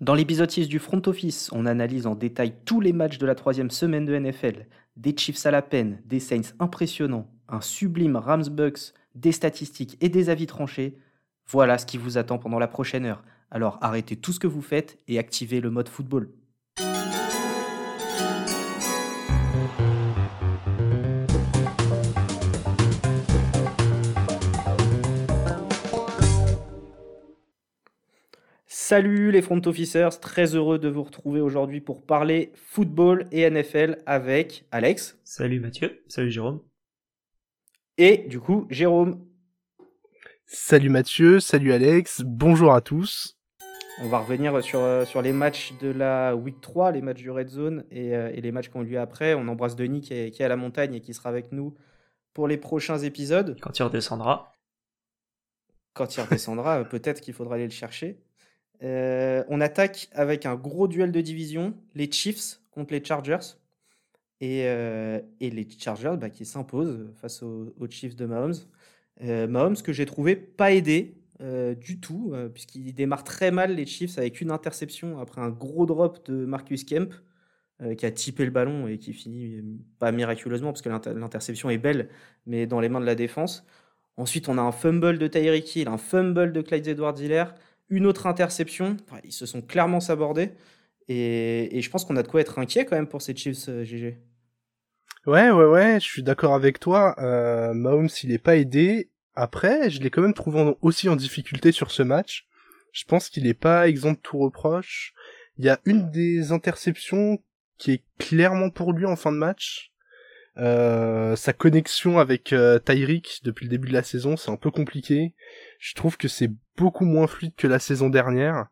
Dans l'épisode 6 du Front Office, on analyse en détail tous les matchs de la troisième semaine de NFL, des Chiefs à la peine, des Saints impressionnants, un sublime Rams Bucks, des statistiques et des avis tranchés. Voilà ce qui vous attend pendant la prochaine heure. Alors arrêtez tout ce que vous faites et activez le mode football. Salut les front officers, très heureux de vous retrouver aujourd'hui pour parler football et NFL avec Alex. Salut Mathieu, salut Jérôme. Et du coup, Jérôme. Salut Mathieu, salut Alex, bonjour à tous. On va revenir sur, euh, sur les matchs de la Week 3, les matchs du Red Zone et, euh, et les matchs qui ont lieu après. On embrasse Denis qui est, qui est à la montagne et qui sera avec nous pour les prochains épisodes. Quand il redescendra. Quand il redescendra, peut-être qu'il faudra aller le chercher. Euh, on attaque avec un gros duel de division, les Chiefs contre les Chargers. Et, euh, les Chargers bah, qui s'imposent face aux, Chiefs de Mahomes. Euh, Mahomes que j'ai trouvé pas aidé du tout, puisqu'il démarre très mal les Chiefs avec une interception après un gros drop de Marcus Kemp, qui a typé le ballon et qui finit pas miraculeusement, parce que l'interception est belle, mais dans les mains de la défense. Ensuite, on a un fumble de Tyreek Hill, un fumble de Clyde Edwards-Hiller, une autre interception. Ils se sont clairement sabordés. Et, je pense qu'on a de quoi être inquiet quand même pour ces Chiefs, GG. Ouais, ouais, ouais, je suis d'accord avec toi. Euh, Mahomes, il est pas aidé. Après, je l'ai quand même trouvé aussi en difficulté sur ce match. Je pense qu'il est pas exempt de tout reproche. Il y a une des interceptions qui est clairement pour lui en fin de match. Euh, sa connexion avec euh, depuis le début de la saison, c'est un peu compliqué. Je trouve que c'est beaucoup moins fluide que la saison dernière.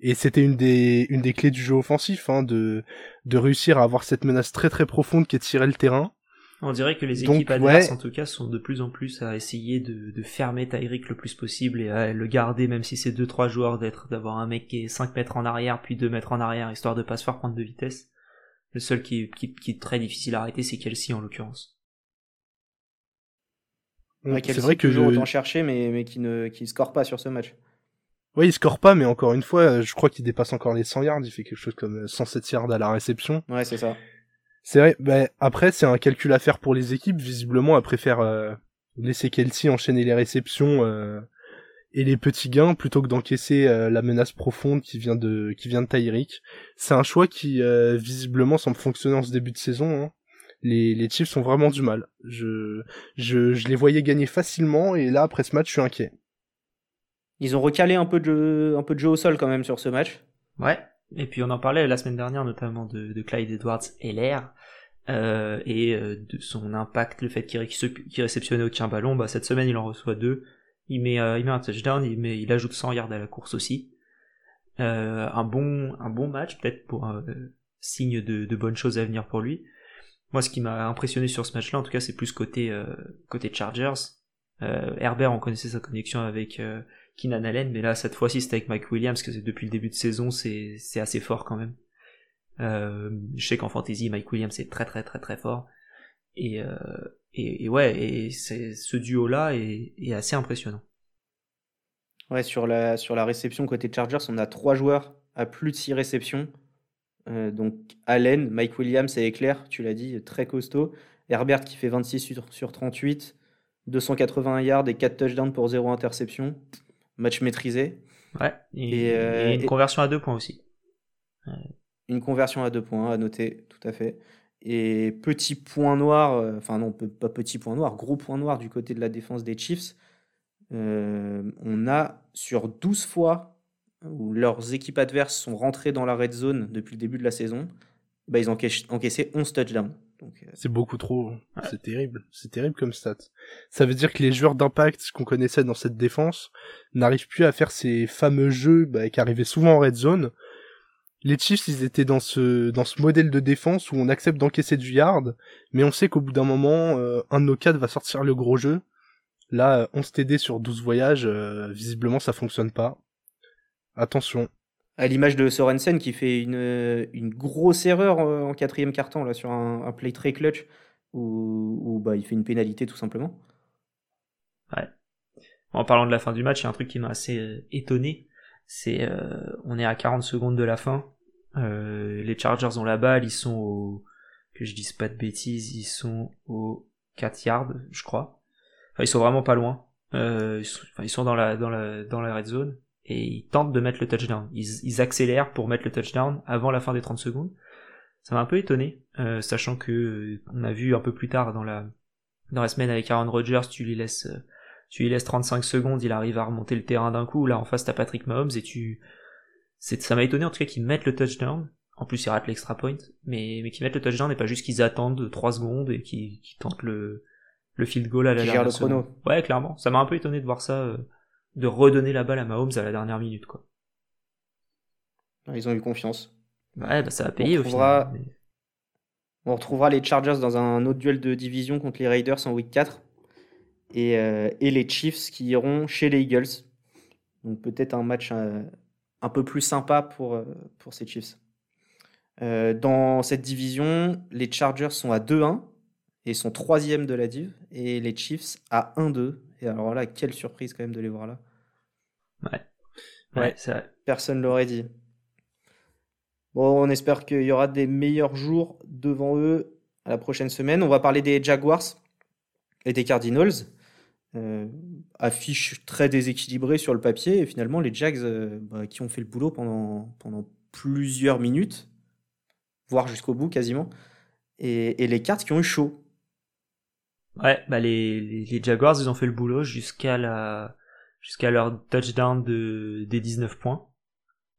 Et c'était une des, une des clés du jeu offensif, hein, de, de réussir à avoir cette menace très très profonde qui est de tirer le terrain. On dirait que les équipes Donc, adverses, ouais. en tout cas, sont de plus en plus à essayer de, de fermer Tyreek le plus possible et à le garder, même si c'est 2-3 joueurs, d'être, d'avoir un mec qui est 5 mètres en arrière, puis 2 mètres en arrière, histoire de pas se faire prendre de vitesse. Le seul qui, qui, qui est très difficile à arrêter, c'est Kelsey en l'occurrence. Ouais, c'est vrai que toujours je... autant chercher, mais, mais qui ne qui score pas sur ce match. Oui, il score pas, mais encore une fois, je crois qu'il dépasse encore les 100 yards. Il fait quelque chose comme 107 yards à la réception. Ouais, c'est ça. C'est vrai. Ben, après, c'est un calcul à faire pour les équipes. Visiblement, elles préfèrent euh, laisser Kelsey enchaîner les réceptions euh, et les petits gains plutôt que d'encaisser euh, la menace profonde qui vient de qui vient de Tyreek. C'est un choix qui euh, visiblement semble fonctionner en ce début de saison. Hein. Les, les Chiefs ont vraiment du mal. Je, je, je les voyais gagner facilement et là, après ce match, je suis inquiet. Ils ont recalé un peu de jeu, un peu de jeu au sol quand même sur ce match. Ouais. Et puis on en parlait la semaine dernière notamment de, de Clyde Edwards et l'air euh, et euh, de son impact, le fait qu'il qu réceptionnait aucun ballon. Bah cette semaine il en reçoit deux. Il met, euh, il met un touchdown, il met, il ajoute 100 yards à la course aussi. Euh, un bon, un bon match peut-être pour un signe de, de bonnes choses à venir pour lui. Moi, ce qui m'a impressionné sur ce match-là, en tout cas, c'est plus côté côté Chargers. Herbert, on connaissait sa connexion avec Keenan Allen, mais là cette fois-ci c'était avec Mike Williams, que depuis le début de saison c'est assez fort quand même. Euh, je sais qu'en fantasy Mike Williams est très très très très fort et euh, et, et, ouais et ce duo là est, est, assez impressionnant. Ouais sur la sur la réception côté Chargers on a trois joueurs à plus de six réceptions. Euh, donc Allen, Mike Williams et Eclair, tu l'as dit, très costaud. Herbert qui fait 26 sur, sur 38, 281 yards et 4 touchdowns pour 0 interception match maîtrisé. Ouais, et, et, euh, et une conversion à deux points aussi. Une conversion à deux points, à noter, tout à fait. Et petit point noir, euh, enfin non, pas petit point noir, gros point noir du côté de la défense des Chiefs. Euh, on a sur 12 fois où leurs équipes adverses sont rentrées dans la red zone depuis le début de la saison, bah, ils ont encaissé 11 touchdowns. Euh... C'est beaucoup trop. Ouais. C'est terrible. C'est terrible comme stat. Ça veut dire que les joueurs d'impact qu'on connaissait dans cette défense n'arrivent plus à faire ces fameux jeux bah, qui arrivaient souvent en red zone. Les Chiefs, ils étaient dans ce dans ce modèle de défense où on accepte d'encaisser du yard, mais on sait qu'au bout d'un moment, euh, un de nos quatre va sortir le gros jeu. Là, 11 TD sur 12 voyages, euh, visiblement ça fonctionne pas. Attention. À l'image de Sorensen qui fait une, une grosse erreur euh, en quatrième carton là sur un, un play très clutch où, où, bah, il fait une pénalité tout simplement. Ouais. En parlant de la fin du match, il y a un truc qui m'a assez étonné, C'est, on est à 40 secondes de la fin. Les Chargers ont la balle, ils sont au, que je dise pas de bêtises, ils sont au 4 yards, je crois. Enfin, ils sont vraiment pas loin. ils, sont, ils sont dans la dans la dans la red zone et ils tentent de mettre le touchdown. Ils, ils accélèrent pour mettre le touchdown avant la fin des 30 secondes. Ça m'a un peu étonné, euh, sachant que euh, on a vu un peu plus tard dans la dans la semaine avec Aaron Rodgers, tu lui laisses euh, tu lui laisses 35 secondes, il arrive à remonter le terrain d'un coup. Là en face t'as Patrick Mahomes et tu c'est ça m'a étonné en tout cas qu'ils mettent le touchdown. En plus ils ratent l'extra point, mais mais qu'ils mettent le touchdown et pas juste qu'ils attendent 3 secondes et qu'ils tentent le le field goal à la dernière le chrono. Ouais, clairement. Ça m'a un peu étonné de voir ça de redonner la balle à Mahomes à la dernière minute, quoi. Ils ont eu confiance. Ouais, bah ça a payé on retrouvera... On retrouvera les Chargers dans un autre duel de division contre les Raiders en week 4. Et, euh, et les Chiefs qui iront chez les Eagles. Donc peut-être un match euh, un peu plus sympa pour, euh, pour ces Chiefs. dans cette division, les Chargers sont à 2-1 et sont troisième de la div. Et les Chiefs à 1-2. Et alors là, quelle surprise quand même de les voir là. Ouais. Ouais, ça... Personne l'aurait dit. Bon, on espère qu'il y aura des meilleurs jours devant eux à la prochaine semaine. On va parler des Jaguars et des Cardinals. Euh, affiche très déséquilibrée sur le papier. Et finalement, les Jags euh, bah, qui ont fait le boulot pendant, pendant plusieurs minutes, voire jusqu'au bout quasiment. Et, les cartes qui ont eu chaud. Ouais, bah les, les, Jaguars, ils ont fait le boulot jusqu'à la jusqu'à leur touchdown de, des 19 points,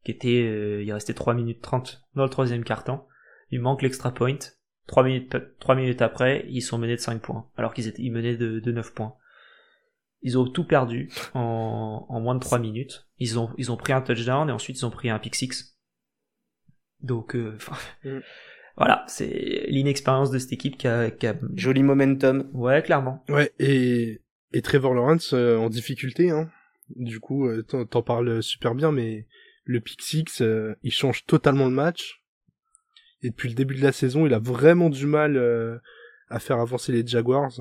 qui était, euh, il restait 3 minutes 30 dans le troisième quart-temps. Il manque l'extra point. 3 minutes, 3 minutes après, ils sont menés de 5 points, alors qu'ils étaient, ils menaient de, de 9 points. Ils ont tout perdu en, en moins de 3 minutes. Ils ont, ils ont pris un touchdown et ensuite ils ont pris un pick six. Donc, euh, mm voilà, c'est l'inexpérience de cette équipe qui a, qui a... Joli momentum. Ouais, clairement. Ouais, et, et Trevor Lawrence euh, en difficulté, hein. Du coup, euh, t'en parles super bien, mais le pick six, euh, il change totalement le match. Et depuis le début de la saison, il a vraiment du mal à faire avancer les Jaguars.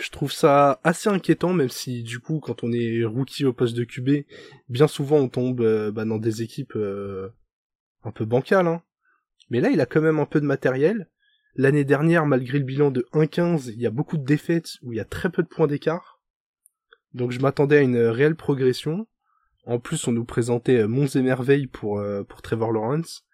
Je trouve ça assez inquiétant, même si du coup, quand on est rookie au poste de QB, bien souvent on tombe bah, dans des équipes un peu bancales. Hein. Mais là, il a quand même un peu de matériel. L'année dernière, malgré le bilan de 1-15, il y a beaucoup de défaites où il y a très peu de points d'écart. Donc je m'attendais à une réelle progression. En plus, on nous présentait euh, Monts et Merveilles pour, euh, pour Trevor Lawrence.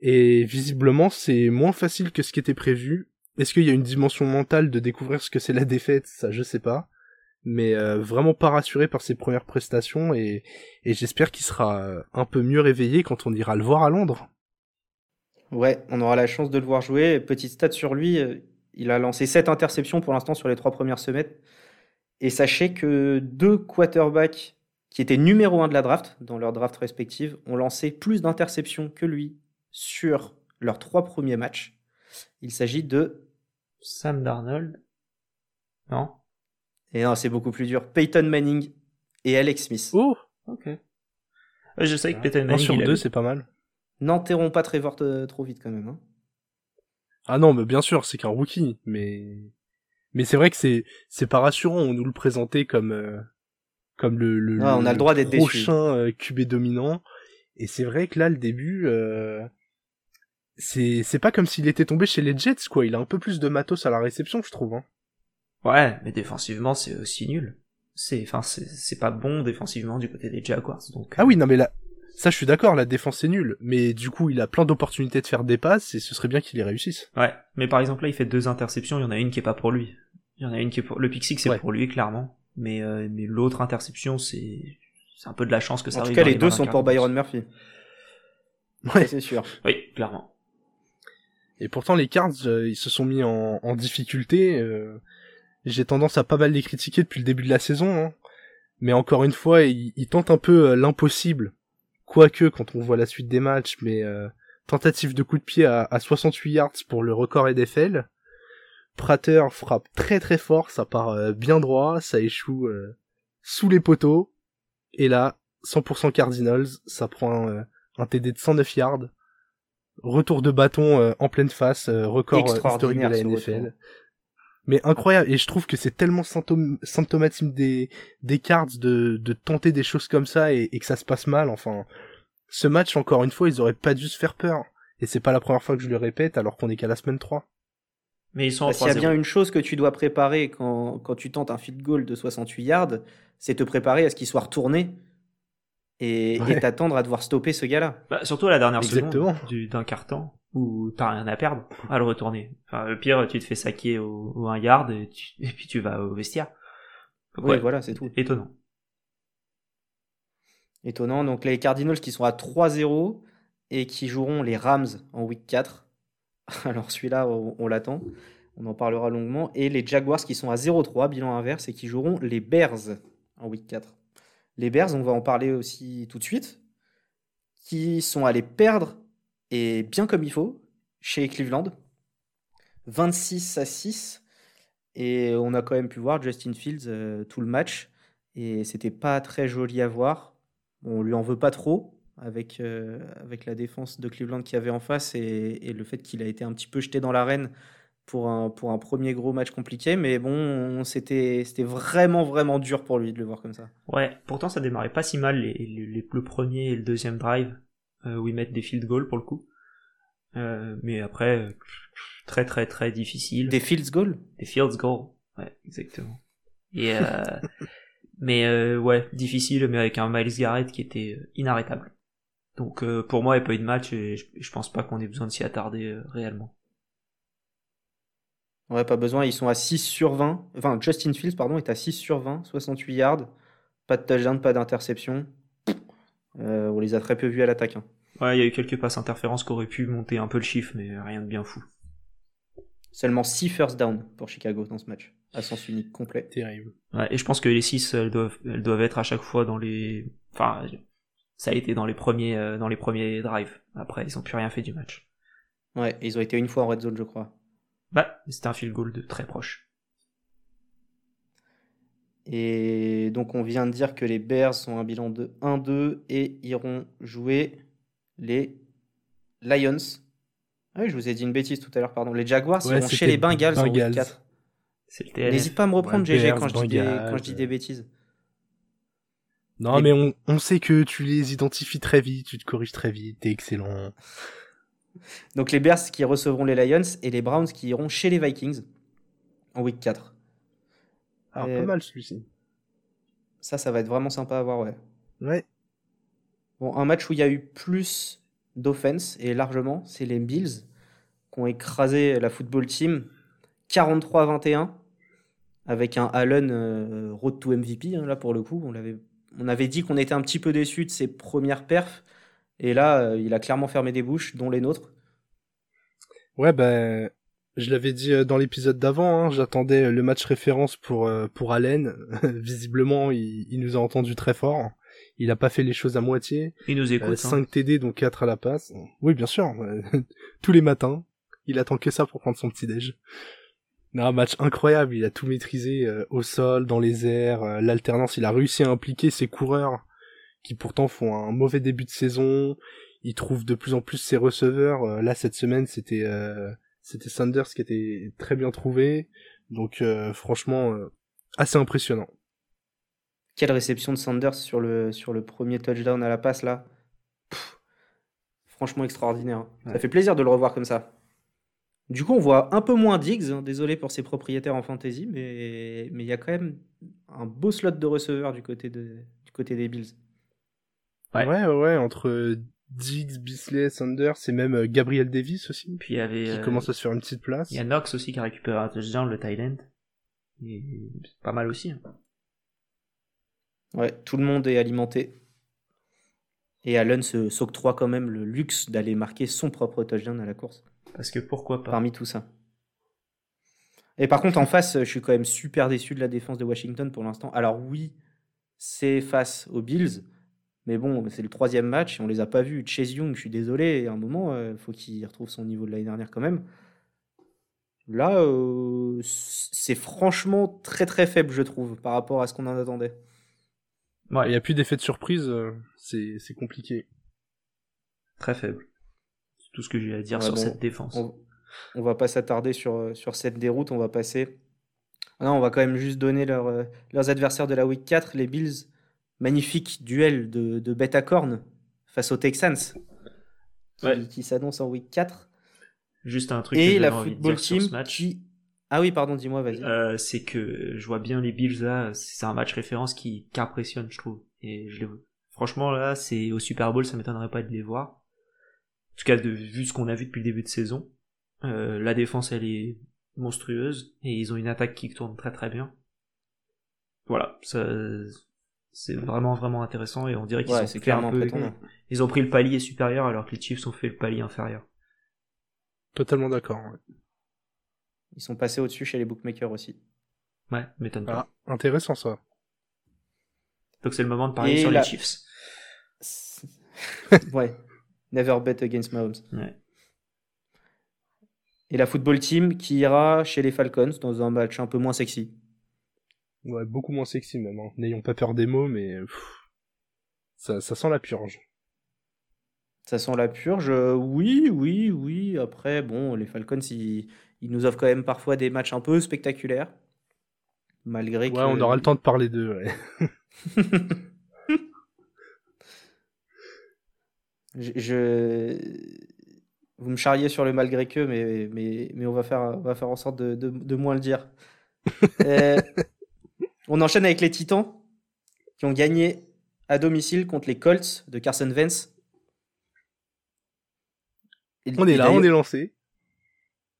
Et visiblement, c'est moins facile que ce qui était prévu. Est-ce qu'il y a une dimension mentale de découvrir ce que c'est la défaite? Ça, je sais pas. Mais euh, vraiment pas rassuré par ses premières prestations et, j'espère qu'il sera un peu mieux réveillé quand on ira le voir à Londres. Ouais, on aura la chance de le voir jouer. Petite stat sur lui, euh, il a lancé 7 interceptions pour l'instant sur les trois premières semaines. Et sachez que deux quarterbacks qui étaient numéro 1 de la draft, dans leur draft respective, ont lancé plus d'interceptions que lui sur leurs trois premiers matchs. Il s'agit de... Sam Darnold Non Et non, c'est beaucoup plus dur. Peyton Manning et Alex Smith. Oh Ok. Je sais que Peyton Manning... sur deux, c'est pas mal. N'enterrons pas Trevor trop vite quand même. Hein. Ah non, mais bien sûr, c'est qu'un rookie, mais mais c'est vrai que c'est c'est pas rassurant. On nous le présentait comme euh, comme le le, on a le droit d'être prochain euh, QB dominant. Et c'est vrai que là, le début, euh, c'est c'est pas comme s'il était tombé chez les Jets, quoi. Il a un peu plus de matos à la réception, je trouve. Hein. Ouais, mais défensivement, c'est aussi nul. C'est enfin c'est pas bon défensivement du côté des Jaguars. Donc. Ah oui, non mais là ça, je suis d'accord, la défense est nulle, mais du coup, il a plein d'opportunités de faire des passes et ce serait bien qu'il les réussisse. Ouais, mais par exemple là, il fait deux interceptions, il y en a une qui est pas pour lui. Il y en a une qui est pour le pick c'est pour lui clairement, mais euh, mais l'autre interception, c'est c'est un peu de la chance que ça arrive. En tout cas, les deux sont pour Byron Murphy. Ouais, c'est sûr. Oui, clairement. Et pourtant, les Cards, euh, ils se sont mis en, difficulté. Euh, j'ai tendance à pas mal les critiquer depuis le début de la saison, hein. mais encore une fois, ils, tentent un peu l'impossible Quoique, quand on voit la suite des matchs, mais euh, tentative de coup de pied à, 68 yards pour le record EDFL. Prater frappe très très fort, ça part euh, bien droit, ça échoue euh, sous les poteaux. Et là, 100% Cardinals, ça prend un TD de 109 yards. Retour de bâton en pleine face, record historique de la NFL. mais incroyable. Et je trouve que c'est tellement symptomatique des, des cards de, de tenter des choses comme ça et, et, que ça se passe mal. Enfin, ce match, encore une fois, ils auraient pas dû se faire peur. Et c'est pas la première fois que je le répète alors qu'on est qu'à la semaine 3. Mais ils sont Parce qu'il y a bien une chose que tu dois préparer quand, quand tu tentes un field goal de 68 yards, c'est te préparer à ce qu'il soit retourné et t'attendre à devoir stopper ce gars-là. Bah, surtout à la dernière Exactement. seconde d'un carton où t'as rien à perdre à le retourner. Enfin, le pire, tu te fais saquer au, au 1 yard et, et, puis tu vas au vestiaire. oui, voilà, c'est tout. Étonnant. Étonnant. Donc les Cardinals qui sont à 3-0 et qui joueront les Rams en week 4. Alors celui-là, on, l'attend. On en parlera longuement. Et les Jaguars qui sont à 0-3, bilan inverse, et qui joueront les Bears en week 4. Les Bears, on va en parler aussi tout de suite, qui sont allés perdre, et bien comme il faut, chez Cleveland. 26 à 6. Et on a quand même pu voir Justin Fields euh, tout le match. Et c'était pas très joli à voir. on lui en veut pas trop avec, euh, avec la défense de Cleveland qui avait en face et, le fait qu'il a été un petit peu jeté dans l'arène pour un, pour un premier gros match compliqué. Mais bon, c'était vraiment, vraiment dur pour lui de le voir comme ça. Ouais, pourtant ça démarrait pas si mal les, les, le premier et le deuxième drive euh, où ils mettent des field goals pour le coup. Euh, mais après, très très très difficile. Des field goals? Des field goals, ouais, exactement. Et mais ouais, difficile, mais avec un Miles Garrett qui était inarrêtable. Donc euh, pour moi, il n'y a pas eu de match et je, pense pas qu'on ait besoin de s'y attarder euh, réellement. Ouais, pas besoin. Ils sont à 6 sur 20. Enfin, Justin Fields, pardon, est à 6 sur 20, 68 yards. Pas de touchdown, pas d'interception. Euh, on les a très peu vus à l'attaque. Hein. Ouais, il y a eu quelques passes interférences qui auraient pu monter un peu le chiffre, mais rien de bien fou. Seulement 6 first down pour Chicago dans ce match. À sens unique complet. Terrible. Ouais, et je pense que les 6, elles doivent, elles doivent être à chaque fois dans les. Enfin, ça a été dans les premiers, euh, dans les premiers drives. Après, ils n'ont plus rien fait du match. Ouais, ils ont été une fois en red zone, je crois. Bah, c'était un field goal de très proche. Et donc, on vient de dire que les Bears sont un bilan de 1-2 et iront jouer les Lions. Ah oui, je vous ai dit une bêtise tout à l'heure, pardon. Les Jaguars iront chez les Bengals, en 4. N'hésite pas à me reprendre, GG, quand, je dis quand je dis des bêtises. Non, mais on, on sait que tu les identifies très vite, tu te corriges très vite, t'es excellent. Donc les Bears qui recevront les Lions et les Browns qui iront chez les Vikings en week 4. Alors, pas mal celui-ci. Ça, ça va être vraiment sympa à voir, ouais. Ouais. Bon, un match où il y a eu plus d'offense, et largement, c'est les Bills qui ont écrasé la football team 43-21 avec un Allen euh, road to MVP, hein, là pour le coup, on l'avait on avait dit qu'on était un petit peu déçu de ses premières perfs. Et là, euh, il a clairement fermé des bouches, dont les nôtres. Ouais, ben, je l'avais dit euh, dans l'épisode d'avant, hein, j'attendais le match référence pour, euh, pour Allen. Visiblement, il, nous a entendu très fort. Il a pas fait les choses à moitié. Il nous écoute. 5 hein. TD, donc 4 à la passe. Oui, bien sûr. Tous les matins. Il attend que ça pour prendre son petit déj. Non, un match incroyable, il a tout maîtrisé euh, au sol, dans les airs, euh, l'alternance, il a réussi à impliquer ses coureurs qui pourtant font un mauvais début de saison, il trouve de plus en plus ses receveurs, euh, là cette semaine c'était c'était Sanders qui était très bien trouvé, donc franchement assez impressionnant. Quelle réception de Sanders sur le sur le premier touchdown à la passe là. franchement extraordinaire. Ça fait plaisir de le revoir comme ça. Du coup, on voit un peu moins Diggs, hein, désolé pour ses propriétaires en fantasy, mais il y a quand même un beau slot de receveur du côté, de, du côté des Bills. Ouais, ouais, ouais, entre Diggs, Bisley, Sanders et même euh, Gabriel Davis aussi. Puis il y avait, qui euh, commence à se faire une petite place. Il y a Knox aussi qui a récupéré un touchdown, le Thailand. C'est pas mal aussi. Hein. Ouais, tout le monde est alimenté. Et Allen s'octroie quand même le luxe d'aller marquer son propre touchdown à la course. Parce que pourquoi pas Parmi tout ça. Et par contre, en face, je suis quand même super déçu de la défense de Washington pour l'instant. Alors oui, c'est face aux Bills, mais bon, c'est le troisième match et on les a pas vus. Chase Young, je suis désolé, à un moment, il euh, faut qu'il retrouve son niveau de l'année dernière quand même. Là, euh, c'est franchement très très faible, je trouve, par rapport à ce qu'on en attendait. Il n'y a plus d'effet de surprise, euh, c'est compliqué. Très faible tout ce que j'ai à dire sur cette défense. On, va pas s'attarder sur, sur cette déroute, on va passer Non, on va quand même juste donner leur, leurs adversaires de la Week 4, les Bills. Magnifique duel de, de bête à cornes face aux Texans qui, Ouais. qui s'annonce en Week 4. Juste un truc que Et la envie de football dire sur team ce match. qui. Ah oui, pardon, dis-moi, vas-y. Euh, c'est que je vois bien les Bills là, c'est un match référence qui, qui impressionne, je trouve. Et je les... franchement là, c'est au Super Bowl, ça m'étonnerait pas de les voir. En tout cas, de, vu ce qu'on a vu depuis le début de saison, euh, la défense elle est monstrueuse et ils ont une attaque qui tourne très très bien. Voilà, ça, c'est vraiment vraiment intéressant et on dirait qu'ils Ouais, ont c'est fait un clairement peu, prétendant. ils ont pris le palier supérieur alors que les Chiefs ont fait le palier inférieur. Totalement d'accord. ouais. Ils sont passés au-dessus chez les bookmakers aussi. Ouais, m'étonne pas. Ah, intéressant ça. Donc c'est le moment de parler Et sur la- les Chiefs. ouais. Never bet against Mahomes. Ouais. Et la football team qui ira chez les Falcons dans un match un peu moins sexy. Ouais, beaucoup moins sexy même. Hein. N'ayons pas peur des mots, mais pff, ça, ça sent la purge. Ça sent la purge. euh, Oui, oui, oui. Après, bon, les Falcons, ils, ils nous offrent quand même parfois des matchs un peu spectaculaires. Malgré Ouais, que. on aura le temps de parler d'eux. Ouais. je, je- Vous me charriez sur le malgré que, mais, mais, mais on, va faire, on va faire en sorte de, de, de moins le dire. Euh, on enchaîne avec les Titans qui ont gagné à domicile contre les Colts de Carson Wentz. Et- On est là, on est lancé.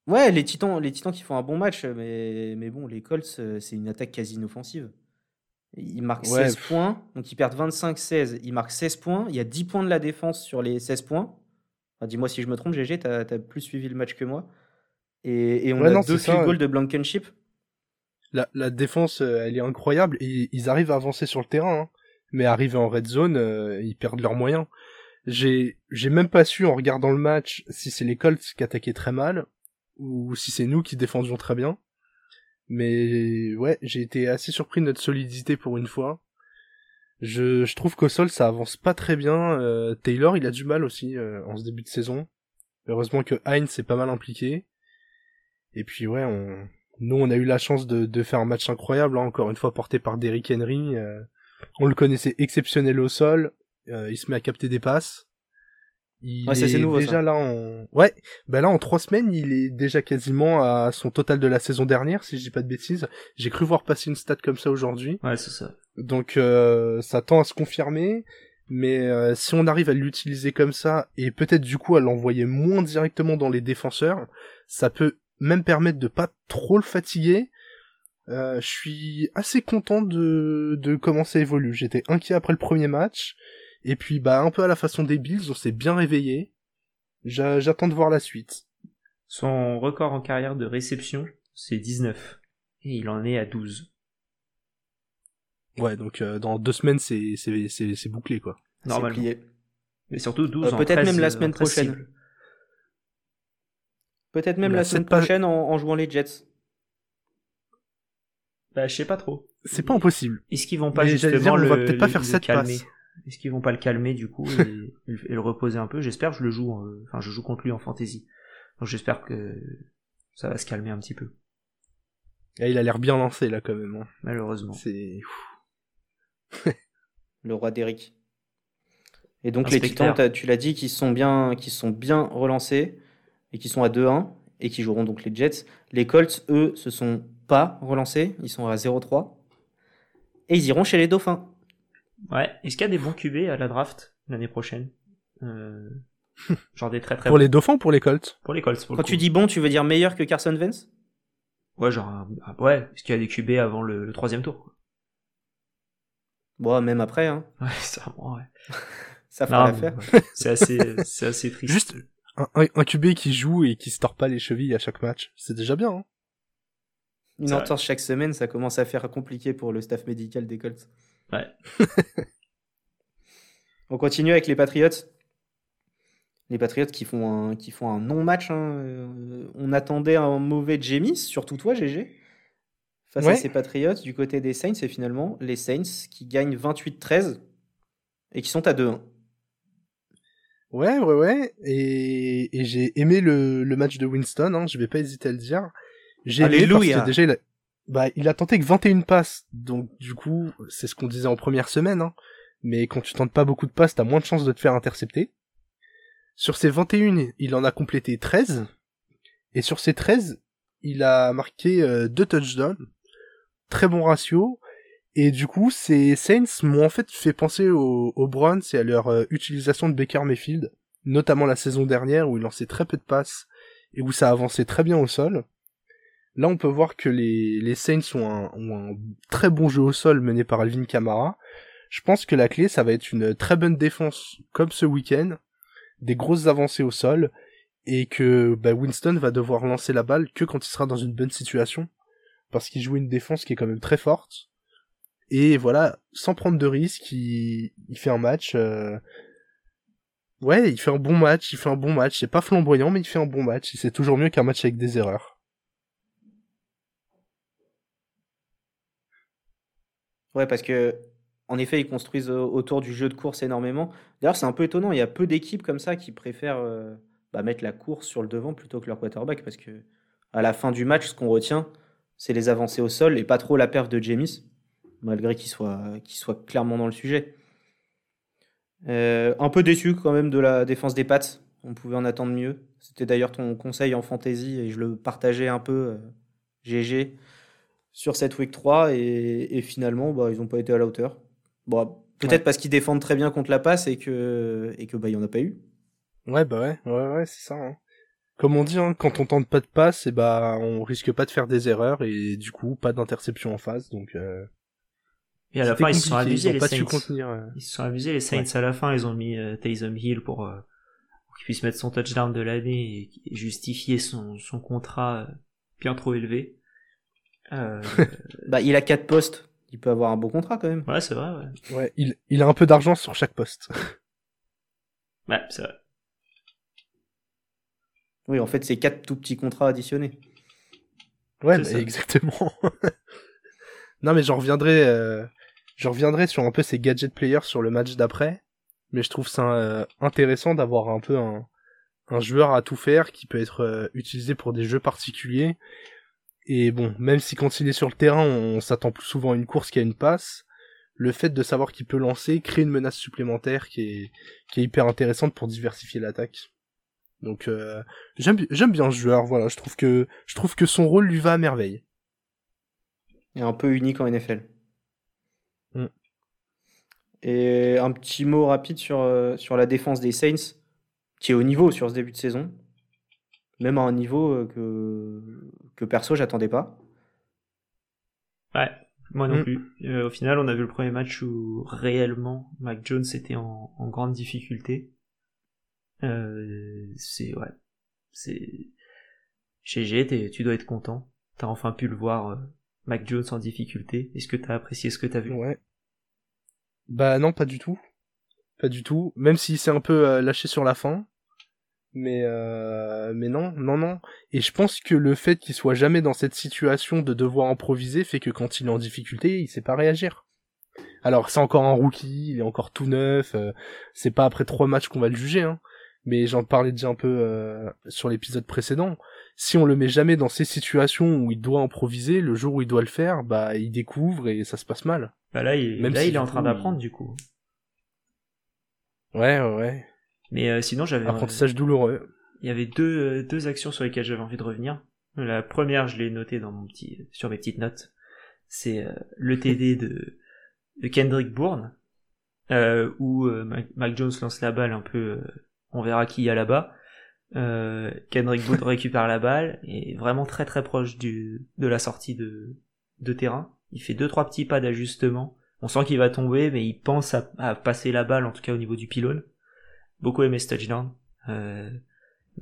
Ouais, les Titans, les Titans qui font un bon match, mais, mais bon, les Colts, euh, c'est une attaque quasi inoffensive. Ils marquent Ouais, 16 pff. points, donc ils perdent 25-16. Ils marquent 16 points. Il y a 10 points de la défense sur les 16 points. Enfin, Dis-moi si je me trompe, GG, t'as as plus suivi le match que moi. Et, et on Ouais, a non, deux field ouais. goals de Blankenship. La, défense, euh, elle est incroyable. Et ils arrivent à avancer sur le terrain. hein. Mais arrivés en red zone, euh, ils perdent leurs moyens. J'ai, j'ai même pas su en regardant le match si c'est les Colts qui attaquaient très mal ou si c'est nous qui défendions très bien. Mais ouais, j'ai été assez surpris de notre solidité pour une fois. Je, je trouve qu'au sol ça avance pas très bien. Euh, Taylor il a du mal aussi en ce début de saison. Heureusement que Heinz est pas mal impliqué. Et puis ouais, on, nous on a eu la chance de, de faire un match incroyable, hein, encore une fois porté par Derrick Henry. euh, on le connaissait exceptionnel au sol. euh, il se met à capter des passes. Il Ouais, est nouveau, déjà ça. là en ouais, bah là en trois semaines il est déjà quasiment à son total de la saison dernière si je dis pas de bêtises. J'ai cru voir passer une stat comme ça aujourd'hui. Ouais, c'est ça. Donc euh, ça tend à se confirmer, mais euh, si on arrive à l'utiliser comme ça et peut-être du coup à l'envoyer moins directement dans les défenseurs, ça peut même permettre de pas trop le fatiguer. Euh, je suis assez content de, de comment ça évolue. J'étais inquiet après le premier match, et puis bah un peu à la façon des Bills, on s'est bien réveillé. J'a- J'attends de voir la suite. Son record en carrière de réception, c'est 19. Et il en est à 12. Ouais, donc euh, dans deux semaines c'est c'est c'est c'est bouclé quoi. Normalement. plié. Mais surtout 12 Euh, en peut-être 13, même la semaine en 13 prochaine. cibles. Peut-être même Bah, la semaine pas- prochaine en, en jouant les Jets. Bah, je sais pas trop. C'est pas impossible. Est-ce qu'ils vont pas Mais justement dire, on va le, peut-être pas faire cette calmer passe. Est-ce qu'ils vont pas le calmer du coup et, et le reposer un peu? J'espère, je le joue. euh, Enfin, je joue contre lui en fantasy. Donc j'espère que ça va se calmer un petit peu. Et il a l'air bien lancé là quand même. hein. Malheureusement. C'est le roi d'Eric. Et donc les. Titans, tu l'as dit, qui sont bien, qui sont bien relancés et qui sont à 2-1 et qui joueront donc les Jets. Les Colts, eux, se sont pas relancés, ils sont à 0-3 et ils iront chez les Dauphins. Ouais. Est-ce qu'il y a des bons QB à la draft l'année prochaine? Euh, Genre des très très pour bons. les Dauphins, ou pour les Colts? Pour les Colts. Pour Quand le tu dis bon, tu veux dire meilleur que Carson Wentz? Ouais, genre un- ouais. Est-ce qu'il y a des QB avant le, le troisième tour Bon, même après, hein, Ouais, c'est vraiment ouais. ça fera l'affaire. ouais. C'est assez, c'est assez triste. Juste un, un, un QB qui joue et qui se tord pas les chevilles à chaque match, c'est déjà bien. Hein Une entorse chaque semaine, ça commence à faire compliqué pour le staff médical des Colts. Ouais. On continue avec les Patriots. Les Patriots qui font un, qui font un non-match. hein. Euh, On attendait un mauvais Jamis, surtout toi, GG, face à ces Patriots du côté des Saints. Et finalement, les Saints qui gagnent 28-13 et qui sont à 2-1. Ouais, ouais, ouais. Et, et j'ai aimé le, le match de Winston, hein, je vais pas hésiter à le dire. J'ai aimé parce que déjà il a, bah, il a tenté que 21 passes, donc du coup, c'est ce qu'on disait en première semaine, hein. mais quand tu tentes pas beaucoup de passes, t'as moins de chances de te faire intercepter. Sur ces 21, il en a complété 13, et sur ces 13, il a marqué euh, deux touchdowns, très bon ratio, et du coup, ces Saints m'ont en fait fait penser aux, aux Browns et à leur euh, utilisation de Baker Mayfield, notamment la saison dernière où il lançait très peu de passes et où ça avançait très bien au sol. Là, on peut voir que les, les Saints ont un, très bon jeu au sol mené par Alvin Kamara. Je pense que la clé, ça va être une très bonne défense comme ce week-end, des grosses avancées au sol, et que bah, Winston va devoir lancer la balle que quand il sera dans une bonne situation, parce qu'il joue une défense qui est quand même très forte. Et voilà, sans prendre de risques, il, fait un match. Euh... Ouais, il fait un bon match, il fait un bon match. C'est pas flamboyant, mais il fait un bon match. Et c'est toujours mieux qu'un match avec des erreurs. Ouais, parce que en effet, ils construisent autour du jeu de course énormément. D'ailleurs, c'est un peu étonnant. Il y a peu d'équipes comme ça qui préfèrent euh, bah, mettre la course sur le devant plutôt que leur quarterback, parce que à la fin du match, ce qu'on retient, c'est les avancées au sol et pas trop la perf de James, malgré qu'il soit, qu'il soit clairement dans le sujet. Euh, un peu déçu quand même de la défense des Pats. On pouvait en attendre mieux. C'était d'ailleurs ton conseil en fantasy et je le partageais un peu, GG, euh, sur cette week 3 et, et finalement, bah, ils n'ont pas été à la hauteur. Bon, peut-être Ouais. parce qu'ils défendent très bien contre la passe et que et que bah il y en a pas eu. Ouais, bah ouais, ouais, ouais, c'est ça. hein. Comme on dit, hein, quand on tente pas de passe, et bah on risque pas de faire des erreurs et du coup pas d'interception en face. Donc euh, Et à la fin, ils se sont amusés, ils les pas Saints. contenir. euh. Ils se sont amusés, les Saints, à la fin. Ils ont mis euh, Taysom Hill pour, euh, pour qu'il puisse mettre son touchdown de l'année et, et justifier son, son contrat euh, bien trop élevé. Euh, Bah il a quatre postes. Il peut avoir un beau contrat quand même. ouais, c'est vrai, ouais. Ouais, il, il a un peu d'argent sur chaque poste. Ouais, c'est vrai. Oui, en fait, c'est quatre tout petits contrats additionnés. Ouais, C'est bah, exactement. non, mais j'en reviendrai, euh, j'en reviendrai sur un peu ces gadget players sur le match d'après. Mais je trouve ça euh, intéressant d'avoir un peu un, un joueur à tout faire qui peut être euh, utilisé pour des jeux particuliers. Et bon, même si quand il est sur le terrain, on, s'attend plus souvent à une course qu'à une passe, le fait de savoir qu'il peut lancer crée une menace supplémentaire qui est, qui est hyper intéressante pour diversifier l'attaque. Donc euh, j'aime bien ce joueur, voilà, je trouve que je trouve que son rôle lui va à merveille. Et un peu unique en NFL. Mm. Et un petit mot rapide sur, euh, sur la défense des Saints, qui est au niveau sur ce début de saison. Même à un niveau euh, que, que perso, j'attendais pas. Ouais, moi non Mm. plus. Euh, au final, on a vu le premier match où réellement Mac Jones était en, en grande difficulté. Euh, c'est ouais, c'est GG, tu dois être content. T'as enfin pu le voir, euh, Mac Jones en difficulté. Est-ce que t'as apprécié ce que t'as vu Ouais. Bah non, pas du tout. Pas du tout. Même s'il s'est un peu euh, lâché sur la fin. Mais euh, mais non, non, non. Et je pense que le fait qu'il soit jamais dans cette situation de devoir improviser fait que quand il est en difficulté, il sait pas réagir. Alors c'est encore un rookie, il est encore tout neuf. euh, c'est pas après trois matchs qu'on va le juger. Hein. Mais j'en parlais déjà un peu euh, sur l'épisode précédent. Si on le met jamais dans ces situations où il doit improviser, le jour où il doit le faire, bah il découvre et ça se passe mal. Bah là, il, Même là, si il est en train d'apprendre il- du coup. Ouais, ouais, ouais. Mais euh, sinon, j'avais Apprentissage douloureux. il y avait deux, euh, deux actions sur lesquelles j'avais envie de revenir. La première, je l'ai notée dans mon petit, sur mes petites notes. C'est euh, le TD de, de Kendrick Bourne, euh, où euh, Mac, Jones lance la balle un peu, euh, on verra qui y a là-bas. Euh, Kendrick Bourne récupère la balle et est vraiment très très proche du, de la sortie de, de terrain. Il fait deux trois petits pas d'ajustement. On sent qu'il va tomber, mais il pense à, à passer la balle, en tout cas au niveau du pylône. Beaucoup aimé ce touchdown. Euh,